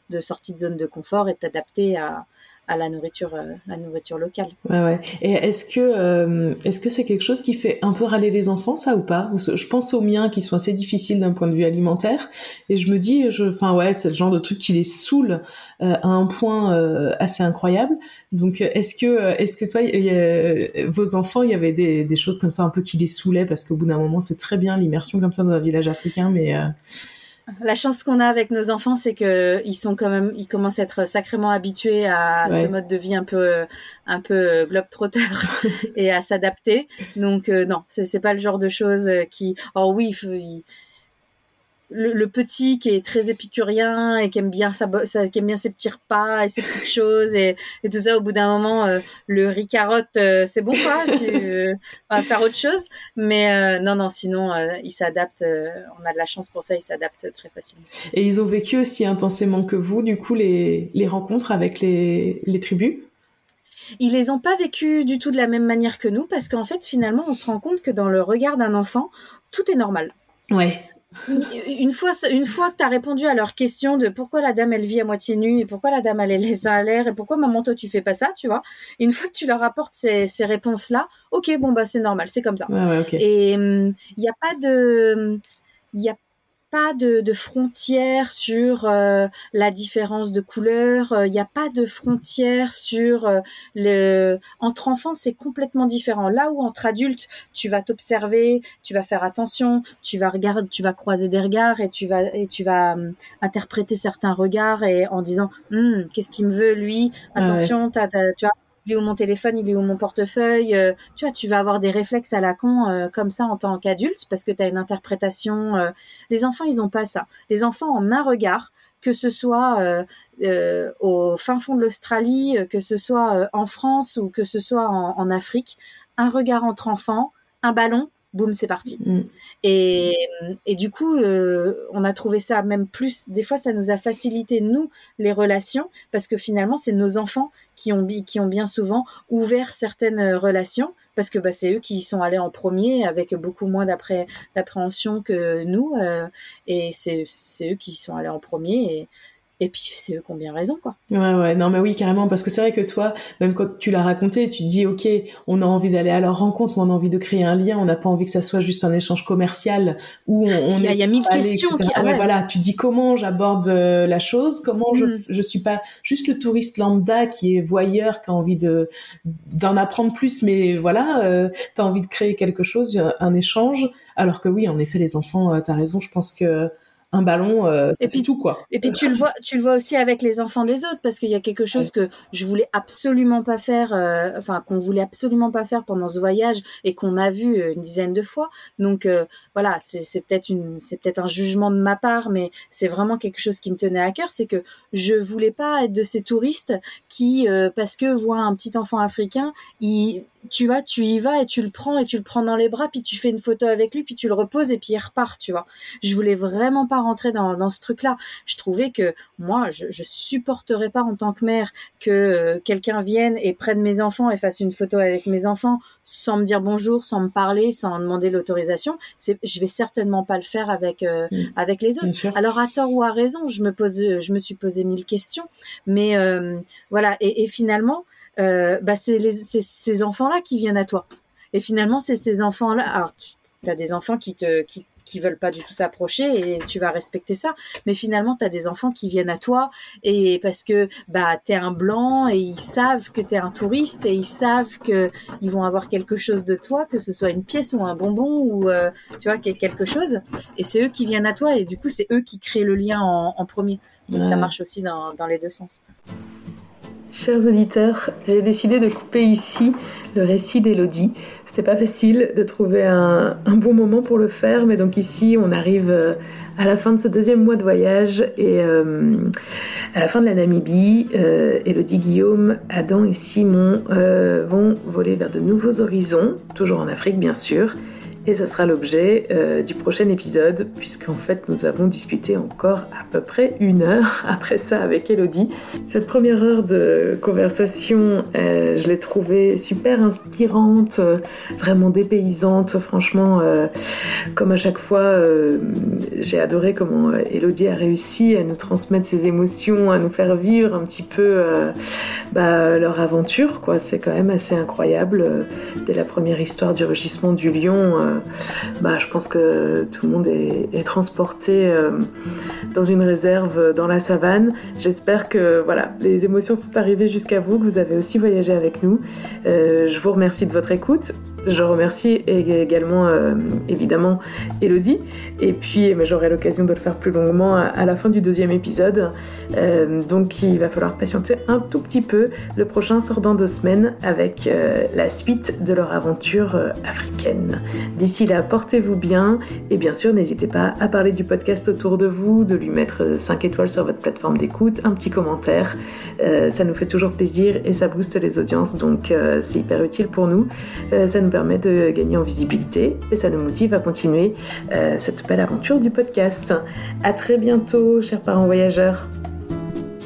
de sortie de zone de confort et d'adapter à à la nourriture, euh, la nourriture locale. Ouais, ouais. Et est-ce que euh, est-ce que c'est quelque chose qui fait un peu râler les enfants, ça ou pas? Je pense aux miens qui sont assez difficiles d'un point de vue alimentaire, et je me dis, je, enfin ouais, c'est le genre de truc qui les saoule euh, à un point assez incroyable. Donc, est-ce que est-ce que toi, vos enfants, il y avait des, des choses comme ça un peu qui les saoulaient? Parce qu'au bout d'un moment, c'est très bien l'immersion comme ça dans un village africain, mais la chance qu'on a avec nos enfants, c'est que ils sont quand même, ils commencent à être sacrément habitués à ce mode de vie un peu, un peu globe-trotter et à s'adapter. Donc euh, non, c'est pas le genre de choses qui. Oh oui, il, le, petit qui est très épicurien et qui aime bien ça, qui aime bien ses petits repas et ses petites choses et, et tout ça au bout d'un moment euh, le riz carotte euh, c'est bon quoi tu euh, vas faire autre chose. Mais non non sinon il s'adapte on a de la chance pour ça il s'adapte très facilement. Et ils ont vécu aussi intensément que vous du coup les, les rencontres avec les, les tribus? Ils les ont pas vécues du tout de la même manière que nous parce qu'en fait finalement on se rend compte que dans le regard d'un enfant tout est normal. Ouais une fois, une fois que tu as répondu à leur question de pourquoi la dame elle vit à moitié nue et pourquoi la dame elle est les seins à l'air et pourquoi maman toi tu fais pas ça, tu vois, une fois que tu leur apportes ces, ces réponses là, ok bon bah c'est normal, c'est comme ça. Et il hum, n'y a pas de, il y a pas de, de frontières sur euh, la différence de couleur. Il euh, n'y a pas de frontières sur euh, le. Entre enfants, c'est complètement différent. Là où entre adultes, tu vas t'observer, tu vas faire attention, tu vas regarder, tu vas croiser des regards et tu vas et tu vas hum, interpréter certains regards et en disant hum, qu'est-ce qu'il me veut lui? Ah attention, tu vois? Il est où mon téléphone, il est où mon portefeuille. Euh, tu vois, tu vas avoir des réflexes à la con euh, comme ça en tant qu'adulte parce que tu as une interprétation. Euh. Les enfants, ils ont pas ça. Les enfants, en un regard, que ce soit au fin fond de l'Australie, que ce soit en France ou que ce soit en, Afrique, un regard entre enfants, un ballon, boum, c'est parti. Mm. Et, et, du coup, on a trouvé ça même plus. Des fois, ça nous a facilité nous les relations parce que finalement, c'est nos enfants qui ont, qui ont bien souvent ouvert certaines euh, relations parce que bah, c'est eux qui sont allés en premier avec beaucoup moins d'appréhension que nous euh, et c'est eux qui sont allés en premier et, et puis c'est eux qui ont bien raison, quoi. Ouais, ouais, non, mais oui, carrément, parce que c'est vrai que toi, même quand tu l'as raconté, tu dis, ok, on a envie d'aller à leur rencontre, mais on a envie de créer un lien, on n'a pas envie que ça soit juste un échange commercial où on, il y a, il y a mille questions. Qui... Ah ouais, voilà, tu dis comment j'aborde euh, la chose, comment je, mm. je suis pas juste le touriste lambda qui est voyeur, qui a envie de d'en apprendre plus, mais voilà, euh, tu as envie de créer quelque chose, un échange, alors que oui, en effet, les enfants, euh, tu as raison, je pense que un ballon, euh, et puis tout quoi. Et puis tu le vois, tu le vois aussi avec les enfants des autres parce qu'il y a quelque chose que je voulais absolument pas faire, euh, enfin qu'on voulait absolument pas faire pendant ce voyage et qu'on a vu euh, une dizaine de fois. Donc euh, voilà, c'est peut-être une, c'est peut-être un jugement de ma part, mais c'est vraiment quelque chose qui me tenait à cœur, c'est que je voulais pas être de ces touristes qui, parce que voient un petit enfant africain, ils tu vois, tu y vas et tu le prends et tu le prends dans les bras, puis tu fais une photo avec lui, puis tu le reposes et puis il repart, tu vois. Je voulais vraiment pas rentrer dans, dans ce truc-là. Je trouvais que moi, je, je supporterais pas en tant que mère que euh, quelqu'un vienne et prenne mes enfants et fasse une photo avec mes enfants sans me dire bonjour, sans me parler, sans demander l'autorisation. C'est, je vais certainement pas le faire avec euh, mm. avec les autres. Alors à tort ou à raison, je me pose, je me suis posé mille questions, mais euh, voilà. Et, et finalement euh, bah c'est ces enfants-là qui viennent à toi. Et finalement, c'est ces enfants-là. Alors, tu as des enfants qui te qui, qui veulent pas du tout s'approcher et tu vas respecter ça. Mais finalement, tu as des enfants qui viennent à toi et parce que bah tu es un blanc et ils savent que tu es un touriste et ils savent que ils vont avoir quelque chose de toi, que ce soit une pièce ou un bonbon ou euh, tu vois quelque chose. Et c'est eux qui viennent à toi et du coup, c'est eux qui créent le lien en, en premier. Donc ça marche aussi dans, dans les deux sens. Chers auditeurs, j'ai décidé de couper ici le récit d'Elodie. C'était pas facile de trouver un, bon moment pour le faire, mais donc ici on arrive euh, à la fin de ce deuxième mois de voyage et euh, à la fin de la Namibie. Euh, Elodie, Guillaume, Adam et Simon vont voler vers de nouveaux horizons, toujours en Afrique bien sûr. Et ce sera l'objet euh, du prochain épisode, puisqu'en fait nous avons discuté encore à peu près une heure après ça avec Elodie. Cette première heure de conversation, euh, je l'ai trouvée super inspirante, euh, vraiment dépaysante. Franchement, comme à chaque fois, j'ai adoré comment Elodie a réussi à nous transmettre ses émotions, à nous faire vivre un petit peu bah, leur aventure. C'est quand même assez incroyable. Dès la première histoire du rugissement du lion, bah, je pense que tout le monde est, transporté euh, dans une réserve dans la savane. J'espère que voilà, les émotions sont arrivées jusqu'à vous, que vous avez aussi voyagé avec nous. Euh, je vous remercie de votre écoute. Je remercie également évidemment Elodie. Et puis j'aurai l'occasion de le faire plus longuement à, la fin du deuxième épisode. donc il va falloir patienter un tout petit peu. Le prochain sort dans deux semaines avec la suite de leur aventure africaine. D'ici là, portez-vous bien et bien sûr n'hésitez pas à parler du podcast autour de vous, de lui mettre 5 étoiles sur votre plateforme d'écoute, un petit commentaire. Euh, ça nous fait toujours plaisir et ça booste les audiences, donc euh, c'est hyper utile pour. Euh, nous permet de gagner en visibilité et ça nous motive à continuer cette belle aventure du podcast. À très bientôt, chers parents voyageurs.